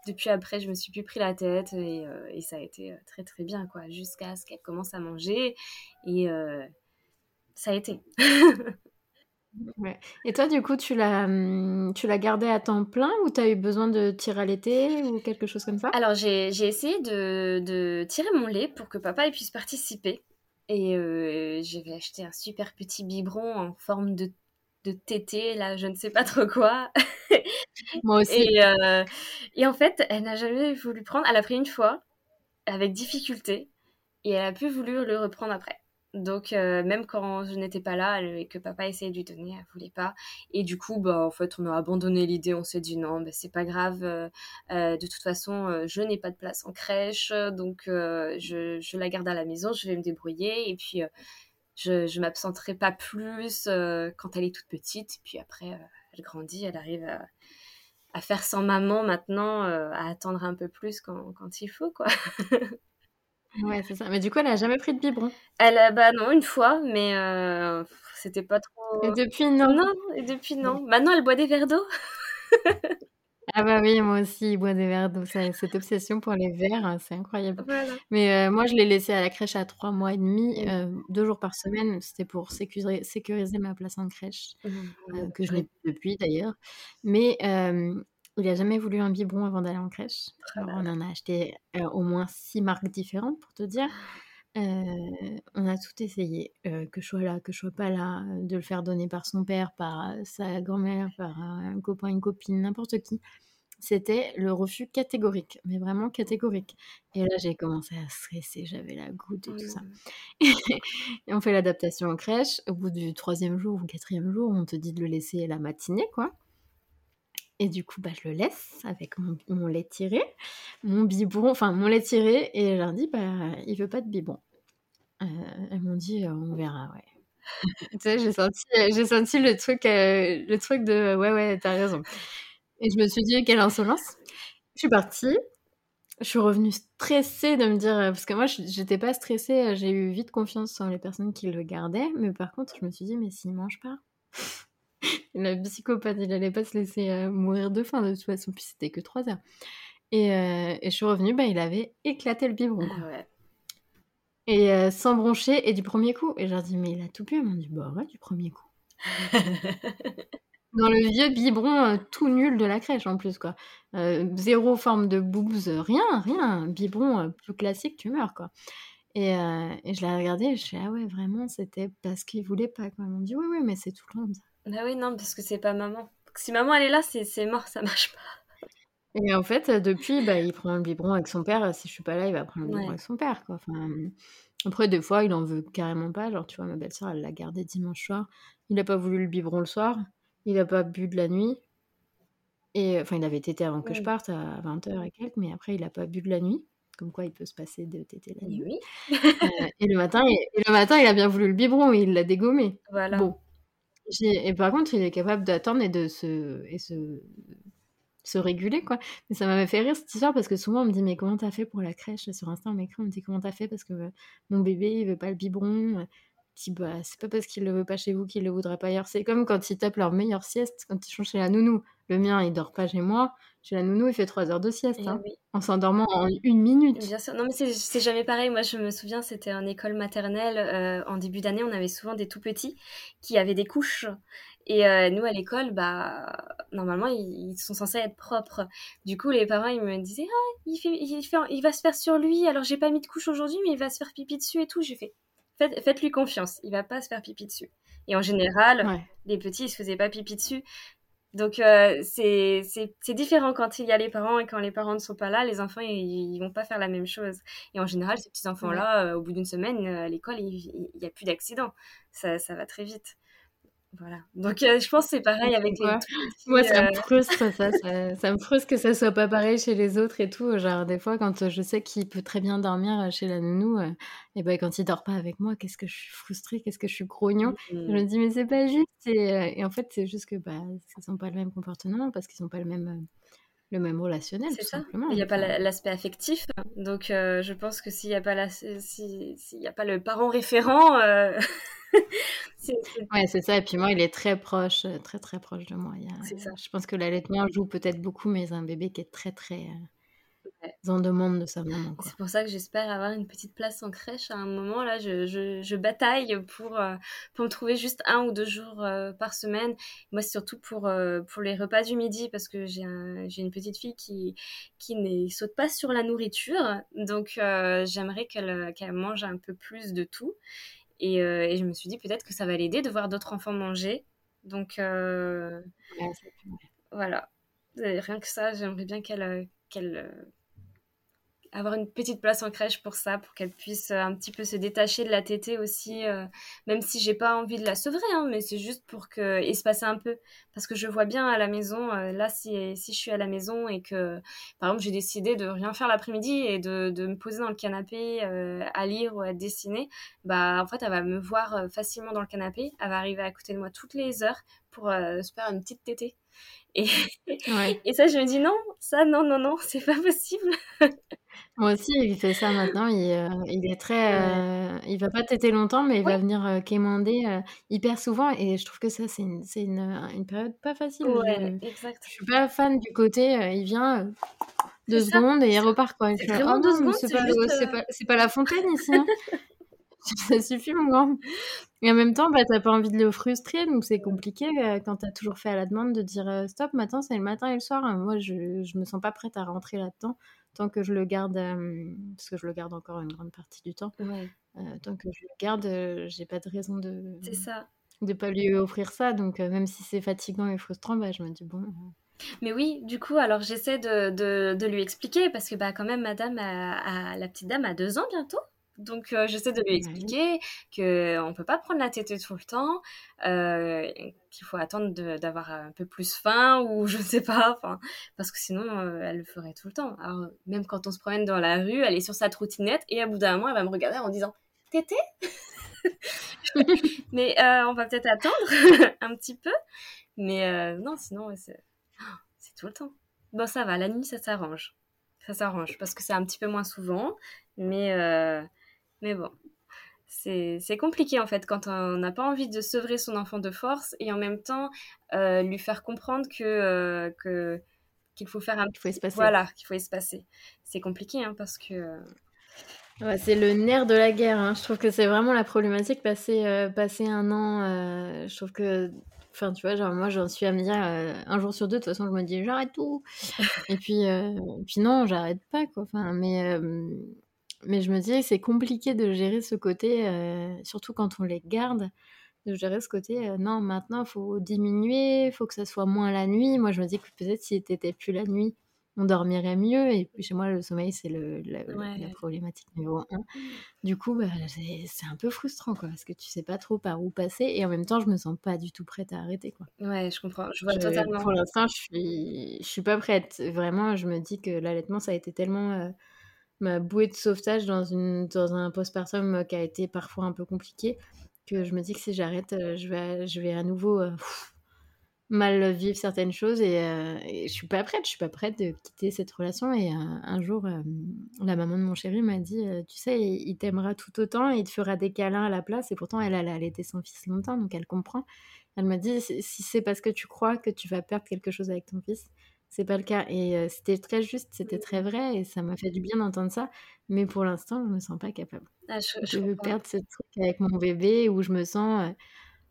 Depuis après, je me suis plus pris la tête. Et, euh, et ça a été très, très bien, quoi. Jusqu'à ce qu'elle commence à manger. Et ça a été. [laughs] ouais. Et toi, du coup, tu l'as, hum, tu l'as gardé à temps plein ou tu as eu besoin de tirer à l'été ou quelque chose comme ça? Alors, j'ai, j'ai essayé de, de tirer mon lait pour que papa puisse participer. Et euh, j'avais acheté un super petit biberon en forme de, de tété, là, je ne sais pas trop quoi. [laughs] Moi aussi. Et, euh, et en fait, elle n'a jamais voulu prendre. Elle a pris une fois, avec difficulté, et elle a plus voulu le reprendre après. Donc, euh, même quand je n'étais pas là et que papa essayait de lui donner, elle voulait pas. Et du coup, bah, en fait, on a abandonné l'idée. On s'est dit non, bah, c'est pas grave. Euh, euh, de toute façon, je n'ai pas de place en crèche. Donc, je, la garde à la maison. Je vais me débrouiller. Et puis, je, je m'absenterai pas plus quand elle est toute petite. Puis après, elle grandit, elle arrive à, à, faire sans maman maintenant, à attendre un peu plus quand, quand il faut, quoi. [laughs] Ouais, c'est ça. Mais du coup, elle a jamais pris de biberon. Elle, a- bah non, une fois, mais euh, c'était pas trop. Et depuis, non. Non, et depuis, non. Maintenant, elle boit des verres d'eau. [laughs] Ah bah oui, moi aussi, il boit des verres d'eau. Cette obsession pour les verres, hein, c'est incroyable. Voilà. Mais euh, moi, je l'ai laissé à la crèche à trois mois et demi, euh, deux jours par semaine. C'était pour sécuriser, sécuriser ma place en crèche, Mm. euh, que je n'ai plus depuis d'ailleurs. Mais il n'a jamais voulu un biberon avant d'aller en crèche. Alors, on en a acheté euh, au moins six marques différentes pour te dire. Euh, on a tout essayé, euh, que je sois là, que je sois pas là, de le faire donner par son père, par sa grand-mère, par un copain, une copine, n'importe qui. C'était le refus catégorique, mais vraiment catégorique. Et là, j'ai commencé à stresser, j'avais la goutte et tout ça. [laughs] Et on fait l'adaptation en crèche. Au bout du troisième jour ou quatrième jour, on te dit de le laisser la matinée, quoi. Et du coup, bah, je le laisse avec mon, lait tiré, mon biberon, enfin mon lait tiré, et je leur dis, bah, il veut pas de biberon. Euh, elles m'ont dit, euh, on verra, ouais. tu sais, j'ai senti, j'ai senti le truc, euh, le truc de, ouais, ouais, t'as raison. Et je me suis dit, quelle insolence. Je suis partie. Je suis revenue stressée de me dire, parce que moi, j'étais pas stressée, j'ai eu vite confiance en les personnes qui le gardaient, mais par contre, je me suis dit, mais s'il mange pas [laughs] Le psychopathe, il allait pas se laisser euh, mourir de faim de toute façon, puis c'était que 3 heures. Et, euh, et, je suis revenue, bah, il avait éclaté le biberon. Ah ouais. Et euh, sans broncher, et du premier coup. Et je leur dis, mais il a tout bu. Elles m'ont dit, bah ouais, du premier coup. [laughs] Dans le vieux biberon tout nul de la crèche en plus, quoi. Zéro forme de boobs, rien, rien. Biberon plus classique, tu meurs, quoi. Et, euh, et je l'ai regardé et je suis ah ouais, vraiment, c'était parce qu'il voulait pas, quoi. Ils m'ont dit, oui, oui, mais c'est tout le monde. Bah oui, non, parce que c'est pas maman. Si maman elle est là, c'est mort, ça marche pas. Et en fait, depuis, bah, il prend le biberon avec son père. Si je suis pas là, il va prendre le biberon Ouais. avec son père, quoi. Enfin, après, des fois, il en veut carrément pas. Genre, tu vois, ma belle-sœur, elle l'a gardé dimanche soir. Il a pas voulu le biberon le soir. Il a pas bu de la nuit. Et enfin, il avait tété avant que je parte à 20h et quelques, mais après, il a pas bu de la nuit. Comme quoi, il peut se passer de tété la nuit. oui, Euh, et, le matin, et, et le matin, il a bien voulu le biberon, il l'a dégommé. [laughs] voilà. Bon. Et par contre, il est capable d'attendre et de se, et se, se réguler, quoi. Mais ça m'avait fait rire cette histoire parce que souvent on me dit Mais comment t'as fait pour la crèche? Sur Insta, on m'écrit, on me dit Comment t'as fait? Parce que euh, mon bébé, il veut pas le biberon. Dis Bah, c'est pas parce qu'il le veut pas chez vous qu'il le voudrait pas ailleurs. C'est comme quand ils tapent leur meilleure sieste quand ils sont chez la nounou. Le mien, il dort pas chez moi. Chez la nounou, il fait 3 heures de sieste, Et hein, oui. en s'endormant en une minute. Bien sûr. Non, mais c'est- jamais pareil. Moi, je me souviens, c'était en école maternelle. euh, en début d'année, on avait souvent des tout petits qui avaient des couches. Et euh, nous, à l'école, bah, normalement, ils, ils sont censés être propres. Du coup, les parents, ils me disaient, ah, il, fait, il, fait, il va se faire sur lui. Alors, j'ai pas mis de couche aujourd'hui, mais il va se faire pipi dessus et tout. J'ai fait, Faites, faites-lui confiance. Il va pas se faire pipi dessus. Et en général, Ouais. les petits, ils se faisaient pas pipi dessus. Donc euh, c'est différent quand il y a les parents et quand les parents ne sont pas là, les enfants ils, ils vont pas faire la même chose. Et en général, ces petits enfants là, au bout d'une semaine, euh, à l'école, il n'y a plus d'accident. Ça, ça va très vite. Voilà. Donc euh, je pense que c'est pareil avec les tout petits, Moi, ça euh, me frustre, ça, ça. [laughs] Ça me frustre que ça soit pas pareil chez les autres et tout. Genre, des fois, quand euh, je sais qu'il peut très bien dormir euh, chez la nounou, euh, et ben quand il dort pas avec moi, qu'est-ce que je suis frustrée, qu'est-ce que je suis grognon. Je me dis, mais c'est pas juste. Et, euh, et en fait, c'est juste que bah, ils n'ont pas le même comportement parce qu'ils n'ont pas le même, euh, le même relationnel, c'est ça. simplement. Il n'y a pas l'aspect affectif. Donc euh, je pense que s'il n'y a pas la, si- s'il y a pas le parent référent, euh, [laughs] c'est c'est- Ouais, c'est ça. Et puis moi, il est très proche, euh, très très proche de moi. Il y a- c'est ça. je pense que l'allaitement joue peut-être beaucoup, mais c'est un bébé qui est très très euh. En demande de sa maman. C'est pour ça que j'espère avoir une petite place en crèche à un moment. Là, je, je, je bataille pour, euh, pour me trouver juste un ou deux jours euh, par semaine. Moi, c'est surtout pour, euh, pour les repas du midi parce que j'ai un, une petite fille qui, qui ne saute pas sur la nourriture. Donc, j'aimerais qu'elle qu'elle mange un peu plus de tout. Et, et je me suis dit peut-être que ça va l'aider de voir d'autres enfants manger. Donc, Ouais, voilà. Rien que ça, j'aimerais bien qu'elle euh, avoir une petite place en crèche pour ça, pour qu'elle puisse euh, un petit peu se détacher de la tétée aussi, euh, même si j'ai pas envie de la sevrer, hein, mais c'est juste pour qu'il se passe un peu. Parce que je vois bien à la maison, euh, là, si, si je suis à la maison et que, par exemple, j'ai décidé de rien faire l'après-midi et de, de, me poser dans le canapé à lire ou à dessiner, bah, en fait, elle va me voir facilement dans le canapé, elle va arriver à côté de moi toutes les heures pour se faire une petite tétée. Et, [laughs] et ça, je me dis non, ça, non, non, non, c'est pas possible. [laughs] Moi aussi, il fait ça maintenant. Il, euh, il est très, euh, il va pas téter longtemps, mais il va venir euh, quémander hyper souvent. Et je trouve que ça, c'est une, c'est une, une période pas facile. Ouais, je, exact. je suis pas fan du côté, il vient deux secondes et il repart quoi. C'est vraiment oh deux secondes. C'est pas, pas, pas, la fontaine ici. Hein. [laughs] ça suffit, mon grand. Et en même temps, bah, t'as pas envie de le frustrer, donc c'est compliqué euh, quand t'as toujours fait à la demande de dire euh, stop, maintenant c'est le matin et le soir. Moi, je, je me sens pas prête à rentrer là-dedans tant que je le garde, euh, parce que je le garde encore une grande partie du temps. tant que je le garde, j'ai pas de raison de. C'est ça. De pas lui offrir ça, donc même si c'est fatigant et frustrant, bah, je me dis bon. Mais oui, du coup, alors j'essaie de, de, de, lui expliquer parce que bah, quand même, madame, a, a, la petite dame a deux ans bientôt. Donc, euh, j'essaie de lui expliquer qu'on ne peut pas prendre la tétée tout le temps, euh, qu'il faut attendre d'avoir un peu plus faim ou [laughs] je ne sais pas, parce que sinon, euh, elle le ferait tout le temps. Alors, même quand on se promène dans la rue, elle est sur sa trottinette et à bout d'un moment, elle va me regarder en disant Tétée? [laughs] Mais on va peut-être attendre [laughs] un petit peu. Mais non, sinon, [gasps] c'est tout le temps. Bon, ça va, la nuit, ça s'arrange. Ça s'arrange parce que c'est un petit peu moins souvent. Mais mais bon, c'est compliqué en fait quand on n'a pas envie de sevrer son enfant de force et en même temps euh, lui faire comprendre que euh, que qu'il faut faire un faut espacer. voilà qu'il faut espacer c'est compliqué hein, parce que ouais, c'est le nerf de la guerre hein. je trouve que c'est vraiment la problématique passer euh, passer un an je trouve que enfin tu vois genre moi j'en suis à me dire un jour sur deux de toute façon je me dis j'arrête tout et puis et puis non j'arrête pas quoi enfin mais mais je me dis c'est compliqué de gérer ce côté, euh, surtout quand on les garde, de gérer ce côté, euh, non, maintenant, il faut diminuer, il faut que ça soit moins la nuit. Moi, je me dis que peut-être si c'était plus la nuit, on dormirait mieux. Et puis chez moi, le sommeil, c'est le, la, problématique numéro un. Du coup, bah, c'est un peu frustrant, quoi, parce que tu sais pas trop par où passer. Et en même temps, je me sens pas du tout prête à arrêter, quoi. Ouais, je comprends. Je vois totalement. Pour l'instant, je suis, je suis pas prête. Vraiment, je me dis que l'allaitement, ça a été tellement... Euh, ma bouée de sauvetage dans, une, dans un postpartum euh, qui a été parfois un peu compliqué, que je me dis que si j'arrête, euh, je, vais, je vais à nouveau euh, mal vivre certaines choses et, je suis pas prête, je suis pas prête de quitter cette relation. Et un jour, la maman de mon chéri m'a dit, tu sais, il, t'aimera tout autant et il te fera des câlins à la place. Et pourtant, elle, elle a allaité son fils longtemps, donc elle comprend. Elle m'a dit, si c'est parce que tu crois que tu vas perdre quelque chose avec ton fils, c'est pas le cas. Et c'était très juste, c'était très vrai, et ça m'a fait du bien d'entendre ça. Mais pour l'instant, je me sens pas capable. Ah, je, veux perdre ce truc avec mon bébé où je me sens.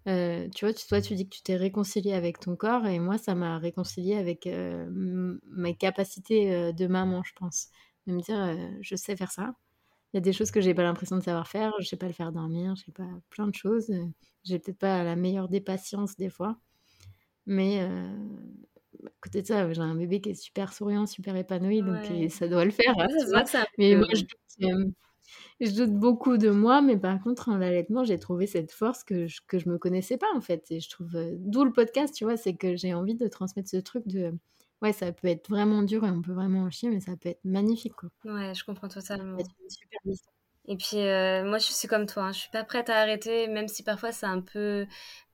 Euh, tu vois, toi, tu dis que tu t'es réconcilié avec ton corps, et moi, ça m'a réconcilié avec mes capacités de maman, je pense. De me dire, je sais faire ça. Il y a des choses que j'ai pas l'impression de savoir faire. Je sais pas le faire dormir, je sais pas plein de choses. J'ai peut-être pas la meilleure des patiences des fois. Mais, à côté de ça, j'ai un bébé qui est super souriant, super épanoui, donc ça doit le faire. mais moi, je doute, beaucoup de moi, mais par contre, en l'allaitement, j'ai trouvé cette force que je, que je me connaissais pas, en fait. Et je trouve, d'où le podcast, tu vois, c'est que j'ai envie de transmettre ce truc de, ouais, ça peut être vraiment dur et on peut vraiment en chier, mais ça peut être magnifique, quoi. Ouais, je comprends totalement. une super et puis euh, moi je suis comme toi, hein. je suis pas prête à arrêter, même si parfois c'est un peu,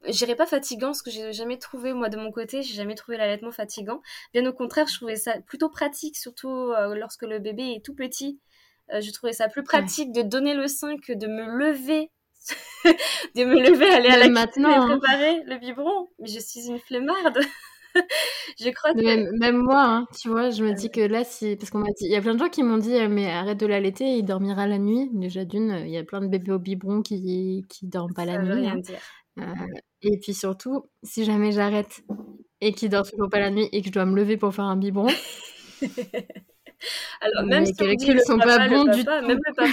je dirais pas fatigant, ce que j'ai jamais trouvé moi de mon côté, j'ai jamais trouvé l'allaitement fatigant. Bien au contraire, je trouvais ça plutôt pratique, surtout euh, lorsque le bébé est tout petit. Euh, je trouvais ça plus pratique de donner le sein que de me lever, [laughs] de me lever, aller à la maintenant, et hein. préparer le biberon. Mais je suis une flemmarde. [laughs] je crois que... même, moi, hein, tu vois, je me dis que là, si... Parce qu'on m'a dit... Il y a plein de gens qui m'ont dit, euh, mais arrête de l'allaiter, il dormira la nuit. Déjà d'une, euh, il y a plein de bébés au biberon qui qui dorment pas la nuit. Hein. Euh, et puis surtout, si jamais j'arrête et qu'il dort toujours pas la nuit et que je dois me lever pour faire un biberon... [laughs] Alors, même si calculs sont pas bons du tout. Même le papa,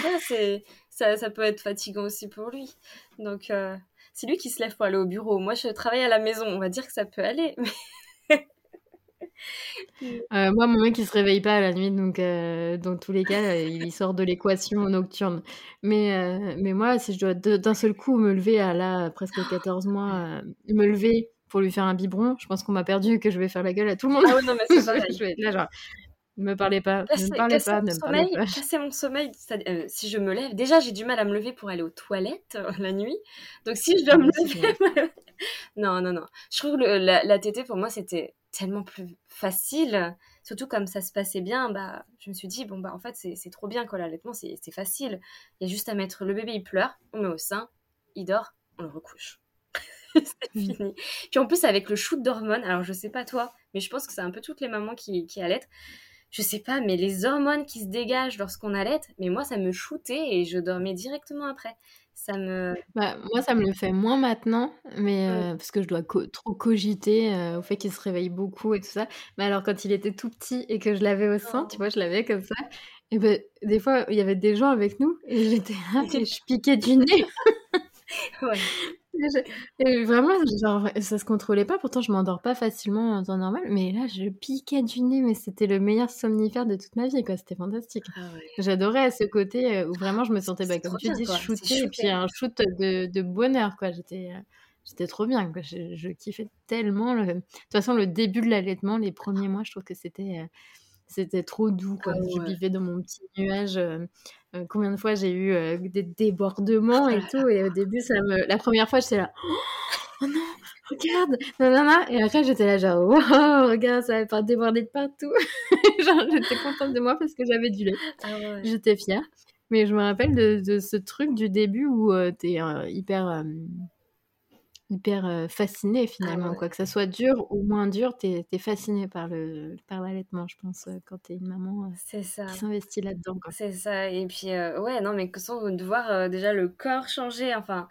ça, ça, peut être fatigant aussi pour lui. Donc, c'est lui qui se lève pour aller au bureau. Moi, je travaille à la maison. On va dire que ça peut aller. [laughs] Euh, moi, mon mec, il se réveille pas à la nuit, donc euh, dans tous les cas, il sort de l'équation nocturne. Mais, euh, mais moi, si je dois d'un seul coup me lever à là, presque 14 mois, me lever pour lui faire un biberon, je pense qu'on m'a perdu que je vais faire la gueule à tout le monde. Ah non, mais c'est [laughs] je vais là, genre, ne me parlez pas, ne me parlez pas, ne me parlez pas. Casser mon sommeil, si je me lève, déjà j'ai du mal à me lever pour aller aux toilettes la nuit. Donc si je dois me lever, [laughs] non, non, non. Je trouve que la, la tétée pour moi c'était tellement plus facile. Surtout comme ça se passait bien, bah, je me suis dit, bon, bah, en fait, c'est trop bien, quoi. L'allaitement, c'est facile. Il y a juste à mettre le bébé, il pleure, on met au sein, il dort, on le recouche. [laughs] c'est mmh. fini. Puis en plus, avec le shoot d'hormones, alors je sais pas toi, mais je pense que c'est un peu toutes les mamans qui, qui allaitent. Je sais pas, mais les hormones qui se dégagent lorsqu'on allait, mais moi, ça me shootait et je dormais directement après ça me... Bah, moi, ça me le fait moins maintenant, mais euh, parce que je dois trop cogiter euh, au fait qu'il se réveille beaucoup et tout ça. Mais alors, quand il était tout petit et que je l'avais au sein, tu vois, je l'avais comme ça. Et ben, des fois, il y avait des gens avec nous et j'étais [laughs] je piquais du nez. ouais. Et vraiment, genre, ça se contrôlait pas. Pourtant, je m'endors pas facilement en temps normal. Mais là, je piquais du nez. Mais c'était le meilleur somnifère de toute ma vie, quoi. C'était fantastique. Ah J'adorais ce côté euh, où vraiment je me sentais, bah, comme tu dis, shootée. Et puis un shoot de, de bonheur, quoi. J'étais. Euh, j'étais trop bien, quoi. Je, kiffais tellement. De toute façon, le début de l'allaitement, les premiers mois, je trouve que c'était euh, c'était trop doux, quoi. Ah je vivais dans mon petit nuage. Euh, combien de fois j'ai eu euh, des débordements et tout. Et au début, ça me... la première fois, j'étais là, [gasps] oh non, regarde, nanana. Et après, j'étais là, genre, wow, regarde, ça va pas déborder de partout. [laughs] genre, j'étais contente de moi parce que j'avais du lait. Ah j'étais fière. Mais je me rappelle de, ce truc du début où euh, t'es hyper hyper euh, fasciné ah finalement. Quoi que ça soit dur ou moins dur, tu es, fasciné par le par l'allaitement, je pense, euh, quand tu es une maman euh, ça. qui s'investit là-dedans. C'est ça. Et puis, ouais, non, mais que de voir déjà le corps changer, enfin,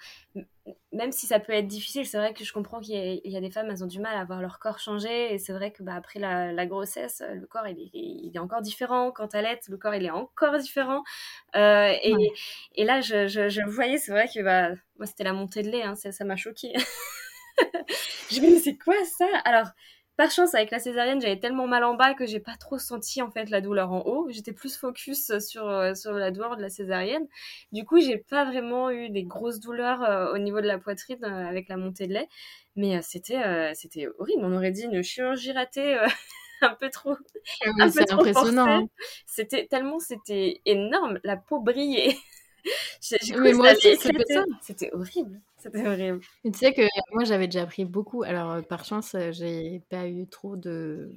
même si ça peut être difficile, c'est vrai que je comprends qu'il y, a des femmes, elles ont du mal à voir leur corps changer. Et c'est vrai que bah, après la, grossesse, le corps, il est, il est encore différent. Quand elle est, le corps, il est encore différent. Euh, et, et, là, je, je, je voyais, c'est vrai que bah, moi, c'était la montée de lait. Hein, ça m'a choquée. [laughs] je me dis, c'est quoi ça? Alors, par chance, avec la césarienne, j'avais tellement mal en bas que j'ai pas trop senti en fait la douleur en haut. J'étais plus focus sur euh, sur la douleur de la césarienne. Du coup, j'ai pas vraiment eu des grosses douleurs euh, au niveau de la poitrine euh, avec la montée de lait, mais c'était c'était horrible. On aurait dit une chirurgie ratée. [laughs] un peu trop, ah c'est impressionnant. C'était tellement, c'était énorme. La peau brillait. [laughs] moi aussi, c'était horrible. C'était horrible. tu sais que moi, j'avais déjà pris beaucoup. Alors, euh, par chance, euh, j'ai pas eu trop de,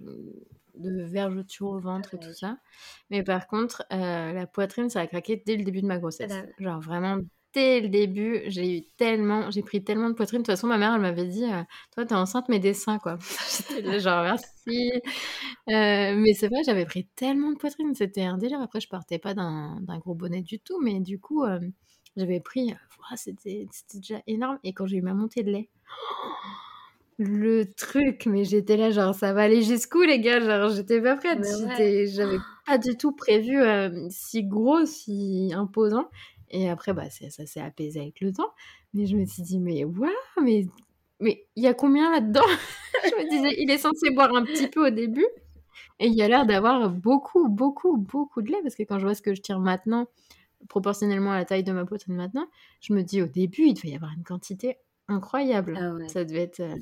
de vergetures au ventre et tout ça. Mais par contre, euh, la poitrine, ça a craqué dès le début de ma grossesse. Genre vraiment dès le début, j'ai eu tellement, j'ai pris tellement de poitrine. De toute façon, ma mère, elle m'avait dit, toi, t'es enceinte, mais des seins, quoi. [laughs] J'étais genre, merci. mais c'est vrai, j'avais pris tellement de poitrine. C'était un délire. Après, je partais pas d'un gros bonnet du tout, mais du coup, j'avais pris, c'était déjà énorme. Et quand j'ai eu ma montée de lait, [gasps] le truc, mais j'étais là, genre, ça va aller jusqu'où, les gars? Genre, j'étais pas prête. J'avais pas du tout prévu si gros, si imposant. Et après, bah, ça s'est apaisé avec le temps. Mais je me suis dit, mais waouh, mais mais il y a combien là-dedans? [laughs] Je me disais, il est censé boire un petit peu au début. Et il y a l'air d'avoir beaucoup, beaucoup, beaucoup de lait. Parce que quand je vois ce que je tire maintenant, proportionnellement à la taille de ma poitrine maintenant, je me dis au début, il devait y avoir une quantité incroyable. Ah ça, devait être, euh,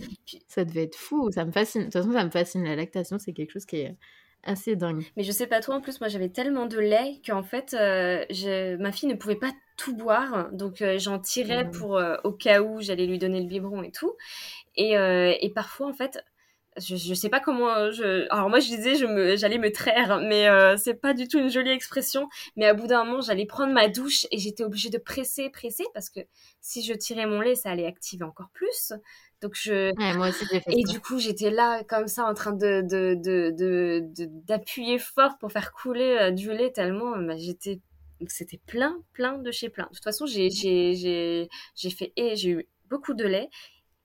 ça devait être fou. Ça me fascine. De toute façon, ça me fascine. La lactation, c'est quelque chose qui est assez dingue. Mais je sais pas toi, en plus, moi j'avais tellement de lait qu'en fait, euh, ma fille ne pouvait pas tout boire. Donc euh, j'en tirais pour au cas où j'allais lui donner le biberon et tout. Et, et parfois, en fait, je, je sais pas comment je alors moi je disais je me j'allais me traire mais euh, c'est pas du tout une jolie expression. Mais à bout d'un moment j'allais prendre ma douche et j'étais obligée de presser presser parce que si je tirais mon lait ça allait activer encore plus. Donc je moi aussi j'ai fait et du coup j'étais là comme ça en train de de de d'appuyer fort pour faire couler euh, du lait tellement bah, j'étais c'était plein plein de chez plein. De toute façon j'ai j'ai j'ai j'ai fait et j'ai eu beaucoup de lait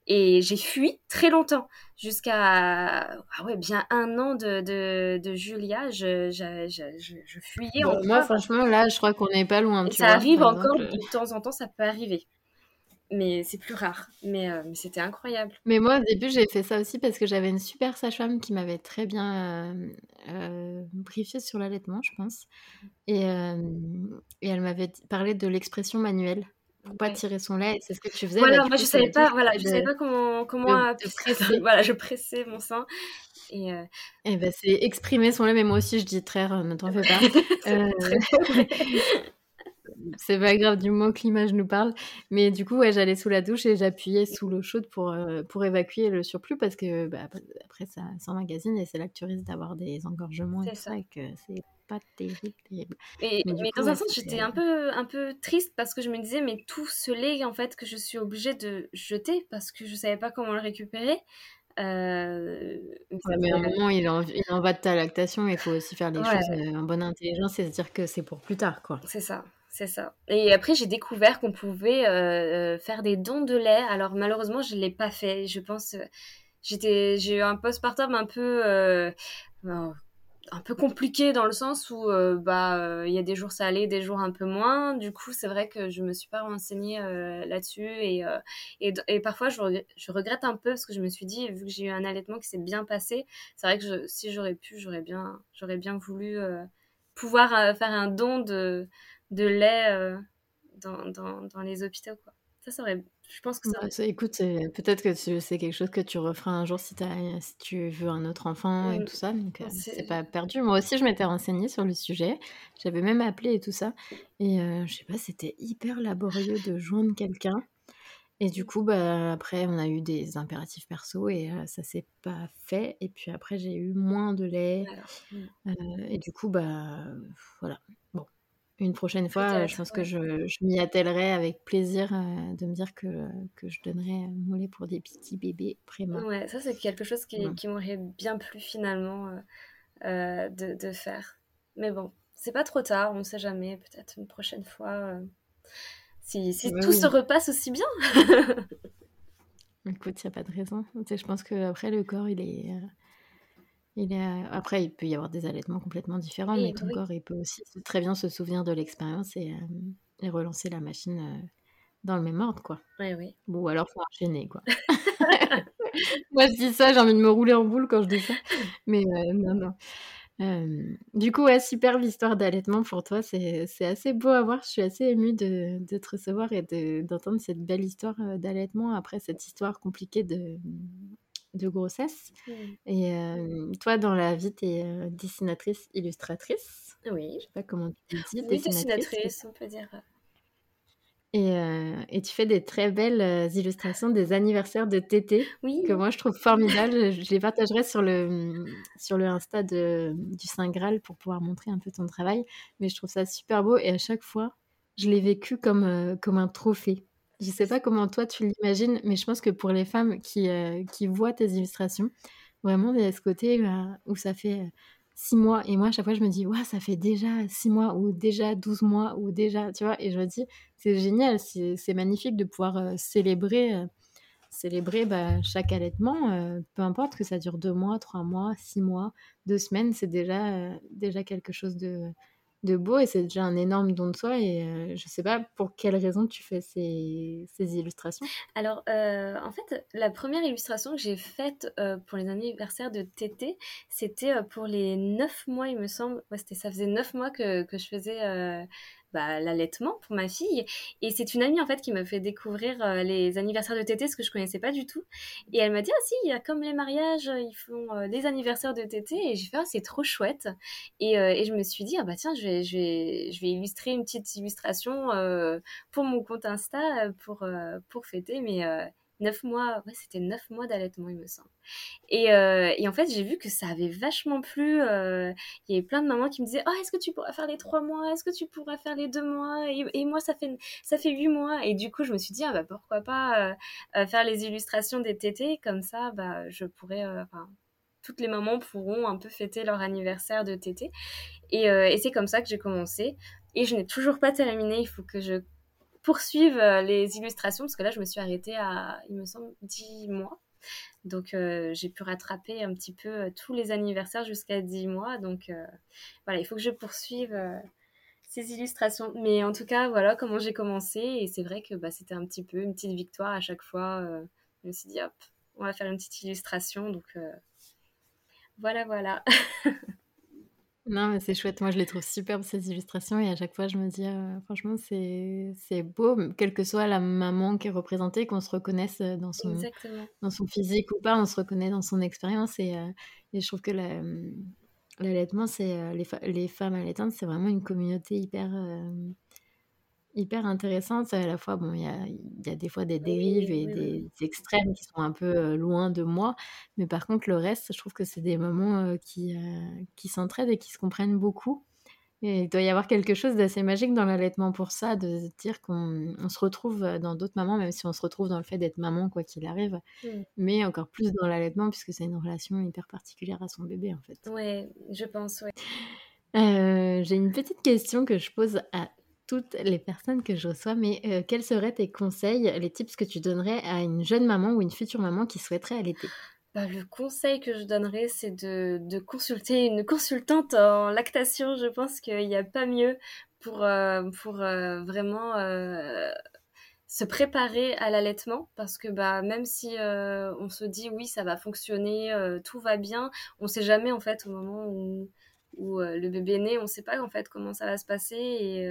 et j'ai fui très longtemps, jusqu'à ah ouais, bien un an de, de, de Julia, je, je, je, je fuyais Moi, franchement, là, je crois qu'on n'est pas loin. ça arrive encore, de temps en temps, ça peut arriver. mais c'est plus rare. Mais, mais c'était incroyable. Mais moi, au début, j'ai fait ça aussi parce que j'avais une super sage-femme qui m'avait très bien briefé sur l'allaitement, je pense. Et, et elle m'avait parlé de l'expression manuelle pour pas tirer son lait. C'est ce que tu faisais. Voilà, moi je savais pas, voilà, je savais pas comment comment voilà, je pressais mon sein. Et, euh... et ben, c'est exprimer son lait, mais moi aussi je dis traire, ne t'en fais pas. [laughs] euh... [laughs] c'est pas grave du moment que l'image nous parle. Mais du coup, ouais, j'allais sous la douche et j'appuyais sous l'eau chaude pour, euh, pour évacuer le surplus parce que bah, après, ça s'emmagasine et c'est là que tu risques d'avoir des engorgements et tout ça. et que c'est pas terrible, terrible. Et, mais, dans un sens, j'étais un peu, un peu triste parce que je me disais, mais tout ce lait, en fait, que je suis obligée de jeter parce que je savais pas comment le récupérer. Euh... mais à un moment, il en, il en, va de ta lactation, il faut aussi faire les choses euh, en bonne intelligence et se dire que c'est pour plus tard, quoi. C'est ça. C'est ça. Et après, j'ai découvert qu'on pouvait euh, faire des dons de lait. Alors malheureusement, je ne l'ai pas fait. Je pense, j'étais, j'ai eu un postpartum un peu, euh, un peu compliqué dans le sens où euh, bah il y a des jours ça allait, des jours un peu moins. Du coup, c'est vrai que je me suis pas renseignée là-dessus et, et, et, parfois je regrette, je regrette un peu parce que je me suis dit vu que j'ai eu un allaitement qui s'est bien passé, c'est vrai que je, si j'aurais pu, j'aurais bien, j'aurais bien voulu pouvoir faire un don de de lait euh, dans, dans, dans, les hôpitaux. Quoi. Ça, ça aurait, je pense que ça, ça Écoute, peut-être que c'est quelque chose que tu referas un jour si, as, si tu veux un autre enfant et tout ça. Donc, euh, c'est pas perdu. Moi aussi, je m'étais renseignée sur le sujet. J'avais même appelé et tout ça. Et euh, je sais pas, c'était hyper laborieux de joindre quelqu'un. Et du coup, bah, après, on a eu des impératifs perso et ça s'est pas fait. Et puis après, j'ai eu moins de lait. Hmm. et du coup, bah, voilà. Bon, une prochaine fois, je pense que je, m'y attellerai avec plaisir euh, de me dire que, que je donnerai mon lait pour des petits bébés préma. Ouais, ça c'est quelque chose qui, qui m'aurait bien plu finalement euh, euh, de, de, faire. Mais bon, c'est pas trop tard, on ne sait jamais, peut-être une prochaine fois, si, si tout se repasse aussi bien. [laughs] Écoute, il n'y a pas de raison. je pense qu'après, le corps, il est il est... Après, il peut y avoir des allaitements complètement différents, mais ton corps, il peut aussi très bien se souvenir de l'expérience et, et, relancer la machine dans le même ordre, quoi. Oui. Bon, alors faut enchaîner, quoi. [laughs] Moi, je dis ça, j'ai envie de me rouler en boule quand je dis ça. Mais non, non. du coup, ouais, superbe histoire d'allaitement pour toi. C'est assez beau à voir. Je suis assez émue de, de te recevoir et d'entendre cette belle histoire d'allaitement après cette histoire compliquée de, de grossesse. Mmh. Et euh, toi, dans la vie, tu es euh, dessinatrice, illustratrice. Oui. Je sais pas comment tu dis. Oui, dessinatrice, on peut dire. Et, euh, et, tu fais des très belles illustrations des anniversaires de Tété, oui. que moi je trouve formidables. je les partagerai sur le, sur le Insta de, du Saint Graal pour pouvoir montrer un peu ton travail. Mais je trouve ça super beau et à chaque fois, je l'ai vécu comme, comme un trophée. Je sais pas comment toi tu l'imagines, mais je pense que pour les femmes qui, euh, qui voient tes illustrations, vraiment il y a ce côté euh, où ça fait euh, six mois. Et moi, à chaque fois, je me dis, ouais, ça fait déjà six mois ou déjà 12 mois ou déjà, tu vois. Et je me dis, c'est génial, c'est magnifique de pouvoir célébrer, célébrer bah, chaque allaitement, peu importe que ça dure deux mois, trois mois, six mois, deux semaines, c'est déjà, déjà quelque chose de de beau et c'est déjà un énorme don de soi. Et euh, je sais pas pour quelle raison tu fais ces, illustrations. Alors, euh, en fait, la première illustration que j'ai faite euh, pour les anniversaires de Tété, c'était pour les neuf mois, il me semble. Ça faisait neuf mois que je faisais bah, l'allaitement pour ma fille. Et c'est une amie en fait qui m'a fait découvrir euh, les anniversaires de Tété, ce que je connaissais pas du tout. Et elle m'a dit ah si, comme les mariages, ils font euh, des anniversaires de Tété. Et j'ai fait ah c'est trop chouette. Et, euh, et, je me suis dit ah bah tiens je vais je vais je vais illustrer une petite illustration pour mon compte Insta pour pour fêter mes neuf mois, ouais, c'était neuf mois d'allaitement, il me semble. Et, euh, en fait, j'ai vu que ça avait vachement plu. Euh, il y avait plein de mamans qui me disaient Oh, est-ce que tu pourras faire les trois mois? Est-ce que tu pourras faire les deux mois? Et, moi, ça fait, ça fait huit mois. Et du coup, je me suis dit ah, bah, Pourquoi pas euh, faire les illustrations des tétés? Comme ça, bah, je pourrais. Enfin, toutes les mamans pourront un peu fêter leur anniversaire de tété. Et, et c'est comme ça que j'ai commencé. Et je n'ai toujours pas terminé. Il faut que je poursuivre euh, les illustrations, parce que là, je me suis arrêtée à, il me semble, 10 mois. Donc, euh, j'ai pu rattraper un petit peu euh, tous les anniversaires jusqu'à 10 mois. Donc, voilà, il faut que je poursuive ces illustrations. Mais en tout cas, voilà comment j'ai commencé. Et c'est vrai que bah, c'était un petit peu une petite victoire à chaque fois. Je me suis dit, hop, on va faire une petite illustration. Donc voilà, voilà. [laughs] non, mais c'est chouette. Moi, je les trouve superbes, ces illustrations. Et à chaque fois, je me dis, euh, franchement, c'est beau, quelle que soit la maman qui est représentée, qu'on se reconnaisse dans son, dans son physique ou pas, on se reconnaît dans son expérience. Et, et, je trouve que la L'allaitement, c'est les, les, femmes allaitantes, c'est vraiment une communauté hyper, euh, hyper intéressante. À la fois, bon, il y a, y a, des fois des dérives et des extrêmes qui sont un peu euh, loin de moi, mais par contre, le reste, je trouve que c'est des moments qui, qui s'entraident et qui se comprennent beaucoup. Et il doit y avoir quelque chose d'assez magique dans l'allaitement pour ça, de dire qu'on se retrouve dans d'autres mamans, même si on se retrouve dans le fait d'être maman, quoi qu'il arrive, mmh. mais encore plus dans l'allaitement, puisque c'est une relation hyper particulière à son bébé, en fait. Ouais, je pense. Euh, j'ai une petite question que je pose à les personnes que je reçois, mais euh, quels seraient tes conseils, les tips que tu donnerais à une jeune maman ou une future maman qui souhaiterait allaiter? Bah, le conseil que je donnerais, c'est de, consulter une consultante en lactation. Je pense qu'il n'y a pas mieux pour, euh, pour euh, vraiment se préparer à l'allaitement. Parce que bah, même si on se dit oui, ça va fonctionner, tout va bien, on ne sait jamais en fait au moment où, où le bébé est né, on ne sait pas en fait comment ça va se passer. Et,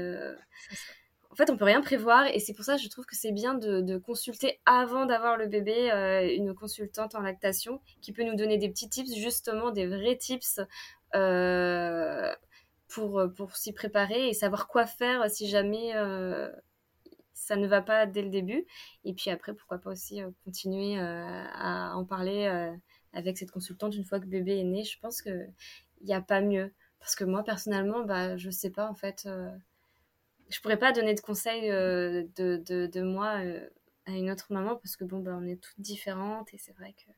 en fait, on peut rien prévoir et c'est pour ça que je trouve que c'est bien de, consulter avant d'avoir le bébé euh, une consultante en lactation qui peut nous donner des petits tips, justement des vrais tips euh, pour, pour s'y préparer et savoir quoi faire si jamais euh, ça ne va pas dès le début. Et puis après, pourquoi pas aussi continuer à en parler avec cette consultante une fois que le bébé est né. Je pense qu'il n'y a pas mieux. Parce que moi, personnellement, bah, je sais pas en fait je pourrais pas donner de conseils euh, de, de, de, moi euh, à une autre maman parce que bon, bah, on est toutes différentes et c'est vrai que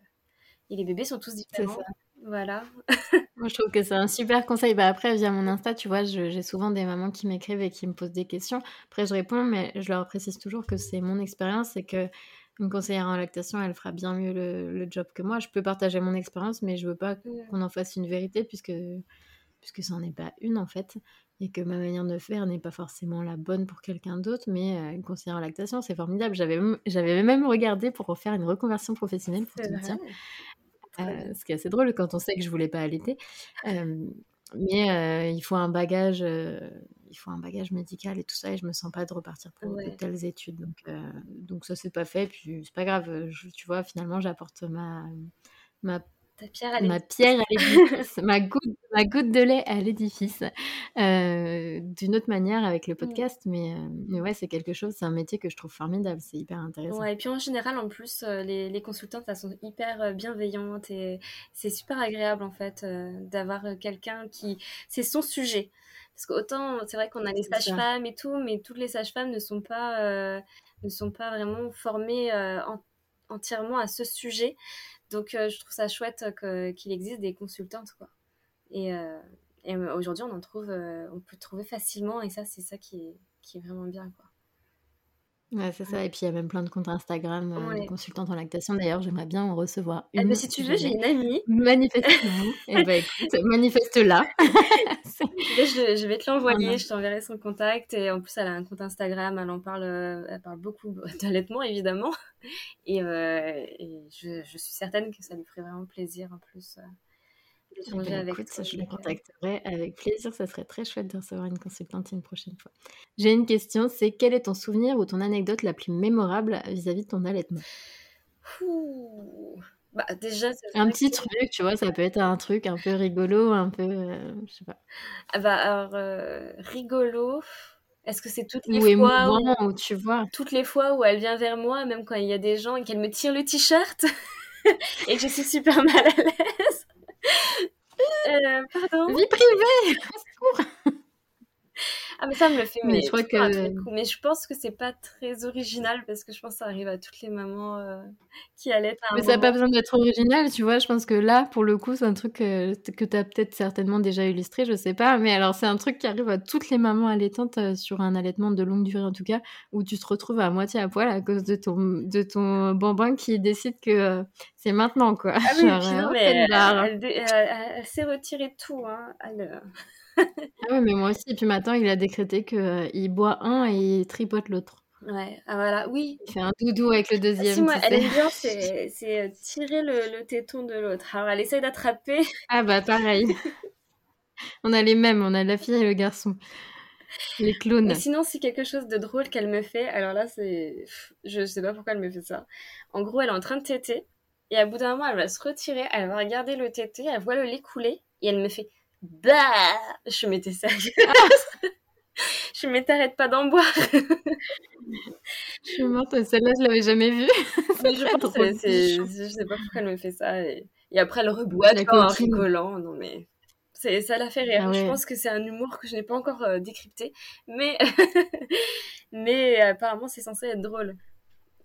et les bébés sont tous différents. Voilà. [laughs] Moi, je trouve que c'est un super conseil. Bah, après, via mon Insta, tu vois, j'ai souvent des mamans qui m'écrivent et qui me posent des questions. Après, je réponds, mais je leur précise toujours que c'est mon expérience et que une conseillère en lactation, elle fera bien mieux le, le job que moi. Je peux partager mon expérience, mais je veux pas qu'on en fasse une vérité puisque puisque ça n'en est pas une en fait et que ma manière de faire n'est pas forcément la bonne pour quelqu'un d'autre, mais euh, une conseillère en lactation, c'est formidable. J'avais, j'avais même regardé pour refaire une reconversion professionnelle pour tout dire. Euh, ce qui est assez drôle quand on sait que je voulais pas allaiter. Euh, mais il faut un bagage, il faut un bagage médical et tout ça, et je me sens pas de repartir pour de telles études. Donc, donc ça c'est pas fait. Puis c'est pas grave. tu vois, finalement, j'apporte ma ma pierre ma pierre à l'édifice, [laughs] ma, goutte, ma goutte de lait à l'édifice. Euh, d'une autre manière avec le mmh. podcast, mais, euh, mais ouais, c'est quelque chose, c'est un métier que je trouve formidable, c'est hyper intéressant. Ouais, et puis en général, en plus, euh, les, les consultantes, elles sont hyper bienveillantes et c'est super agréable en fait d'avoir quelqu'un qui. C'est son sujet. Parce qu'autant, c'est vrai qu'on a les sages-femmes et tout, mais toutes les sages-femmes ne sont pas, ne sont pas vraiment formées entièrement à ce sujet. Donc, euh, je trouve ça chouette qu'il existe des consultantes, quoi. Et, euh, euh, aujourd'hui, on en trouve, on peut trouver facilement, et ça, c'est ça qui est, qui est vraiment bien, quoi. Ouais, c'est ça. Et puis il y a même plein de comptes Instagram de consultantes en lactation. D'ailleurs, j'aimerais bien en recevoir eh une. Ben, si tu veux, j'ai une amie. [laughs] Eh ben, écoute, manifeste-la. [laughs] je, je, vais te [laughs] l'envoyer. Je t'enverrai son contact. Et en plus, elle a un compte Instagram. Elle en parle. Elle parle beaucoup d'allaitement, évidemment. Et, et je, je, suis certaine que ça lui ferait vraiment plaisir en plus. Écoute, je la contacterai avec plaisir. Ça serait très chouette de recevoir une consultante une prochaine fois. J'ai une question, c'est quel est ton souvenir ou ton anecdote la plus mémorable vis-à-vis de ton allaitement? Bah, déjà, un petit truc, tu vois, ça peut être un truc un peu rigolo, un peu, euh, je sais pas. Ah bah alors euh, rigolo. Est-ce que c'est toutes les fois où, tu vois toutes les fois où elle vient vers moi, même quand il y a des gens et qu'elle me tire le t-shirt? [laughs] Et que je suis super mal à l'aise euh, pardon. Vie privée Ah, mais ça me le fait, mais, je crois que... Mais je pense que c'est pas très original parce que je pense que ça arrive à toutes les mamans euh, qui allaient. mais ça n'a pas besoin d'être original, tu vois. Je pense que là, pour le coup, c'est un truc que, que tu as peut-être certainement déjà illustré, je sais pas. Mais alors, c'est un truc qui arrive à toutes les mamans allaitantes euh, sur un allaitement de longue durée, en tout cas, où tu te retrouves à moitié à poil à cause de ton, de ton bambin qui décide que euh, c'est maintenant, quoi. Ah oui, mais elle, s'est retirée tout, hein. Ah ouais, mais moi aussi. Et puis maintenant, il a décrété qu'il boit un et il tripote l'autre. Ouais, ah voilà, oui. Il fait un doudou avec le deuxième. si, moi, elle aime bien, c'est [laughs] tirer le, le, téton de l'autre. Alors, elle essaye d'attraper. Ah bah, pareil. on a les mêmes, on a la fille et le garçon. Les clones. sinon, c'est quelque chose de drôle qu'elle me fait. Alors là, c'est. Je sais pas pourquoi elle me fait ça. En gros, elle est en train de téter. Et à bout d'un moment, elle va se retirer. Elle va regarder le tété. Elle voit le lait couler. Et elle me fait. Bah Je m'étais sérieuse. [laughs] je m'étais t'arrête pas d'en boire. je suis morte, celle-là, je l'avais jamais vue. [laughs] Mais je pense je sais pas pourquoi elle me fait ça. Et, après, elle reboit en rigolant. Non, mais ça la fait rire. Ah je pense que c'est un humour que je n'ai pas encore euh, décrypté, mais [laughs] mais apparemment c'est censé être drôle.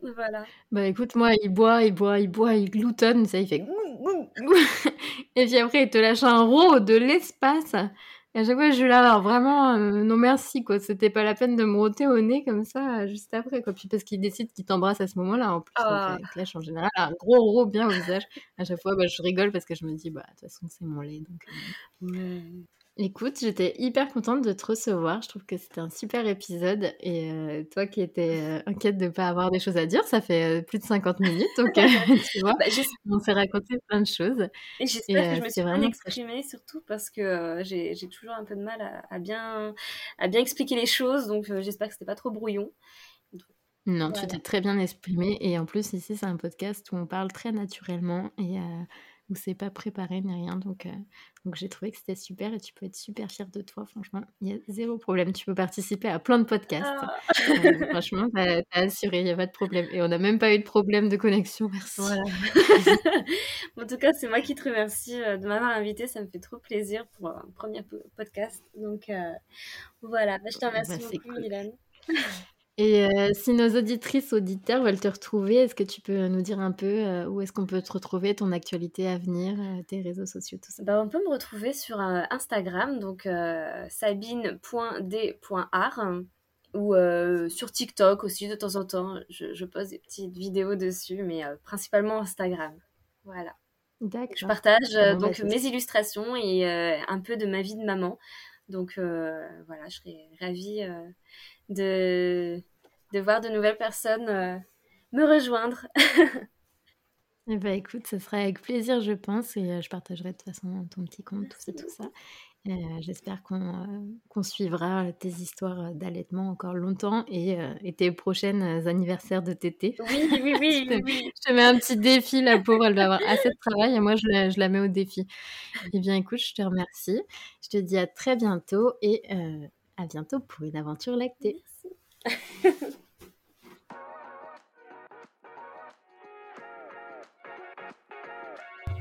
Voilà. Bah écoute, moi, il boit, il boit, il boit, il gloutonne, ça, il fait. [laughs] Et puis après, il te lâche un rot de l'espace. Et à chaque fois, je suis là, alors vraiment, euh, non merci, quoi. C'était pas la peine de me roter au nez comme ça, juste après, quoi. Puis parce qu'il décide qu'il t'embrasse à ce moment-là, en plus. Ah. lâche en général un gros rot bien au visage. À chaque fois, bah, je rigole parce que je me dis, bah, de toute façon, c'est mon lait. Donc, euh, Écoute, j'étais hyper contente de te recevoir. Je trouve que c'était un super épisode. Et euh, toi qui étais euh, inquiète de ne pas avoir des choses à dire, ça fait euh, plus de 50 minutes. Donc, [laughs] [laughs] tu vois, bah, on s'est raconté plein de choses. Et j'espère que je me suis bien exprimée, surtout parce que j'ai toujours un peu de mal à, bien, à bien expliquer les choses. Donc, j'espère que c'était pas trop brouillon. non, tu t'es très bien exprimée. Et en plus, ici, c'est un podcast où on parle très naturellement. Et où c'est pas préparé ni rien. Donc, euh, donc j'ai trouvé que c'était super et tu peux être super fière de toi. Franchement, il y a zéro problème. Tu peux participer à plein de podcasts. Ah. Euh, franchement, t'as assuré, il n'y a pas de problème. Et on n'a même pas eu de problème de connexion. Merci. [laughs] en tout cas, c'est moi qui te remercie euh, de m'avoir invité. Ça me fait trop plaisir pour un premier podcast. Donc voilà, bah, je te remercie bah, beaucoup, cool. [laughs] Et euh, si nos auditrices, auditeurs veulent te retrouver, est-ce que tu peux nous dire un peu euh, où est-ce qu'on peut te retrouver, ton actualité à venir, euh, tes réseaux sociaux, tout ça? Bah, On peut me retrouver sur Instagram, donc sabine.d.art, ou sur TikTok aussi de temps en temps. Je, je pose des petites vidéos dessus, mais principalement Instagram. Voilà. D'accord. Je partage bah, donc mes illustrations et un peu de ma vie de maman. Donc voilà, je serais ravie de, de voir de nouvelles personnes euh, me rejoindre. [laughs] Eh ben, écoute, ce sera avec plaisir, je pense, et euh, je partagerai de toute façon ton petit compte, tout ça, tout ça. Euh, j'espère qu'on suivra tes histoires d'allaitement encore longtemps et, tes prochaines anniversaires de tété. Oui, oui, oui, [laughs] je, te, je te mets un petit défi, la pauvre, elle va avoir assez de travail et moi, je la, je la mets au défi. Eh bien, écoute, je te remercie. Je te dis à très bientôt et à bientôt pour une aventure lactée. [laughs]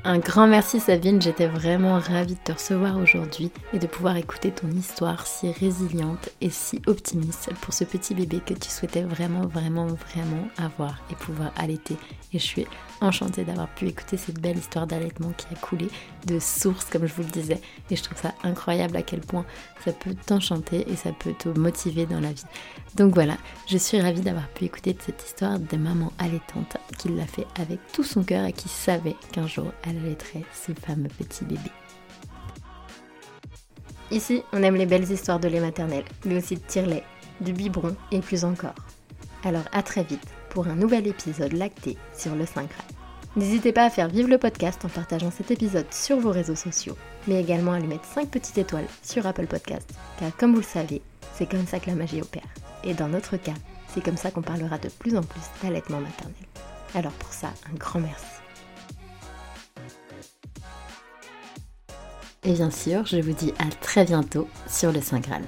Un grand merci Sabine, j'étais vraiment ravie de te recevoir aujourd'hui et de pouvoir écouter ton histoire si résiliente et si optimiste pour ce petit bébé que tu souhaitais vraiment, vraiment, vraiment avoir et pouvoir allaiter. Et je suis enchantée d'avoir pu écouter cette belle histoire d'allaitement qui a coulé de source, comme je vous le disais. Et je trouve ça incroyable à quel point ça peut t'enchanter et ça peut te motiver dans la vie. Donc voilà, je suis ravie d'avoir pu écouter cette histoire de maman allaitante qui l'a fait avec tout son cœur et qui savait qu'un jour elle allaiterait ce fameux petit bébé. Ici, on aime les belles histoires de lait maternel, mais aussi de tire-lait, de biberon et plus encore. Alors à très vite pour un nouvel épisode lacté sur le 5 N'hésitez pas à faire vivre le podcast en partageant cet épisode sur vos réseaux sociaux, mais également à lui mettre 5 petites étoiles sur Apple Podcast, car comme vous le savez, c'est comme ça que la magie opère. Et dans notre cas, c'est comme ça qu'on parlera de plus en plus d'allaitement maternel. Alors pour ça, un grand merci. Et bien sûr, je vous dis à très bientôt sur le Saint Graal.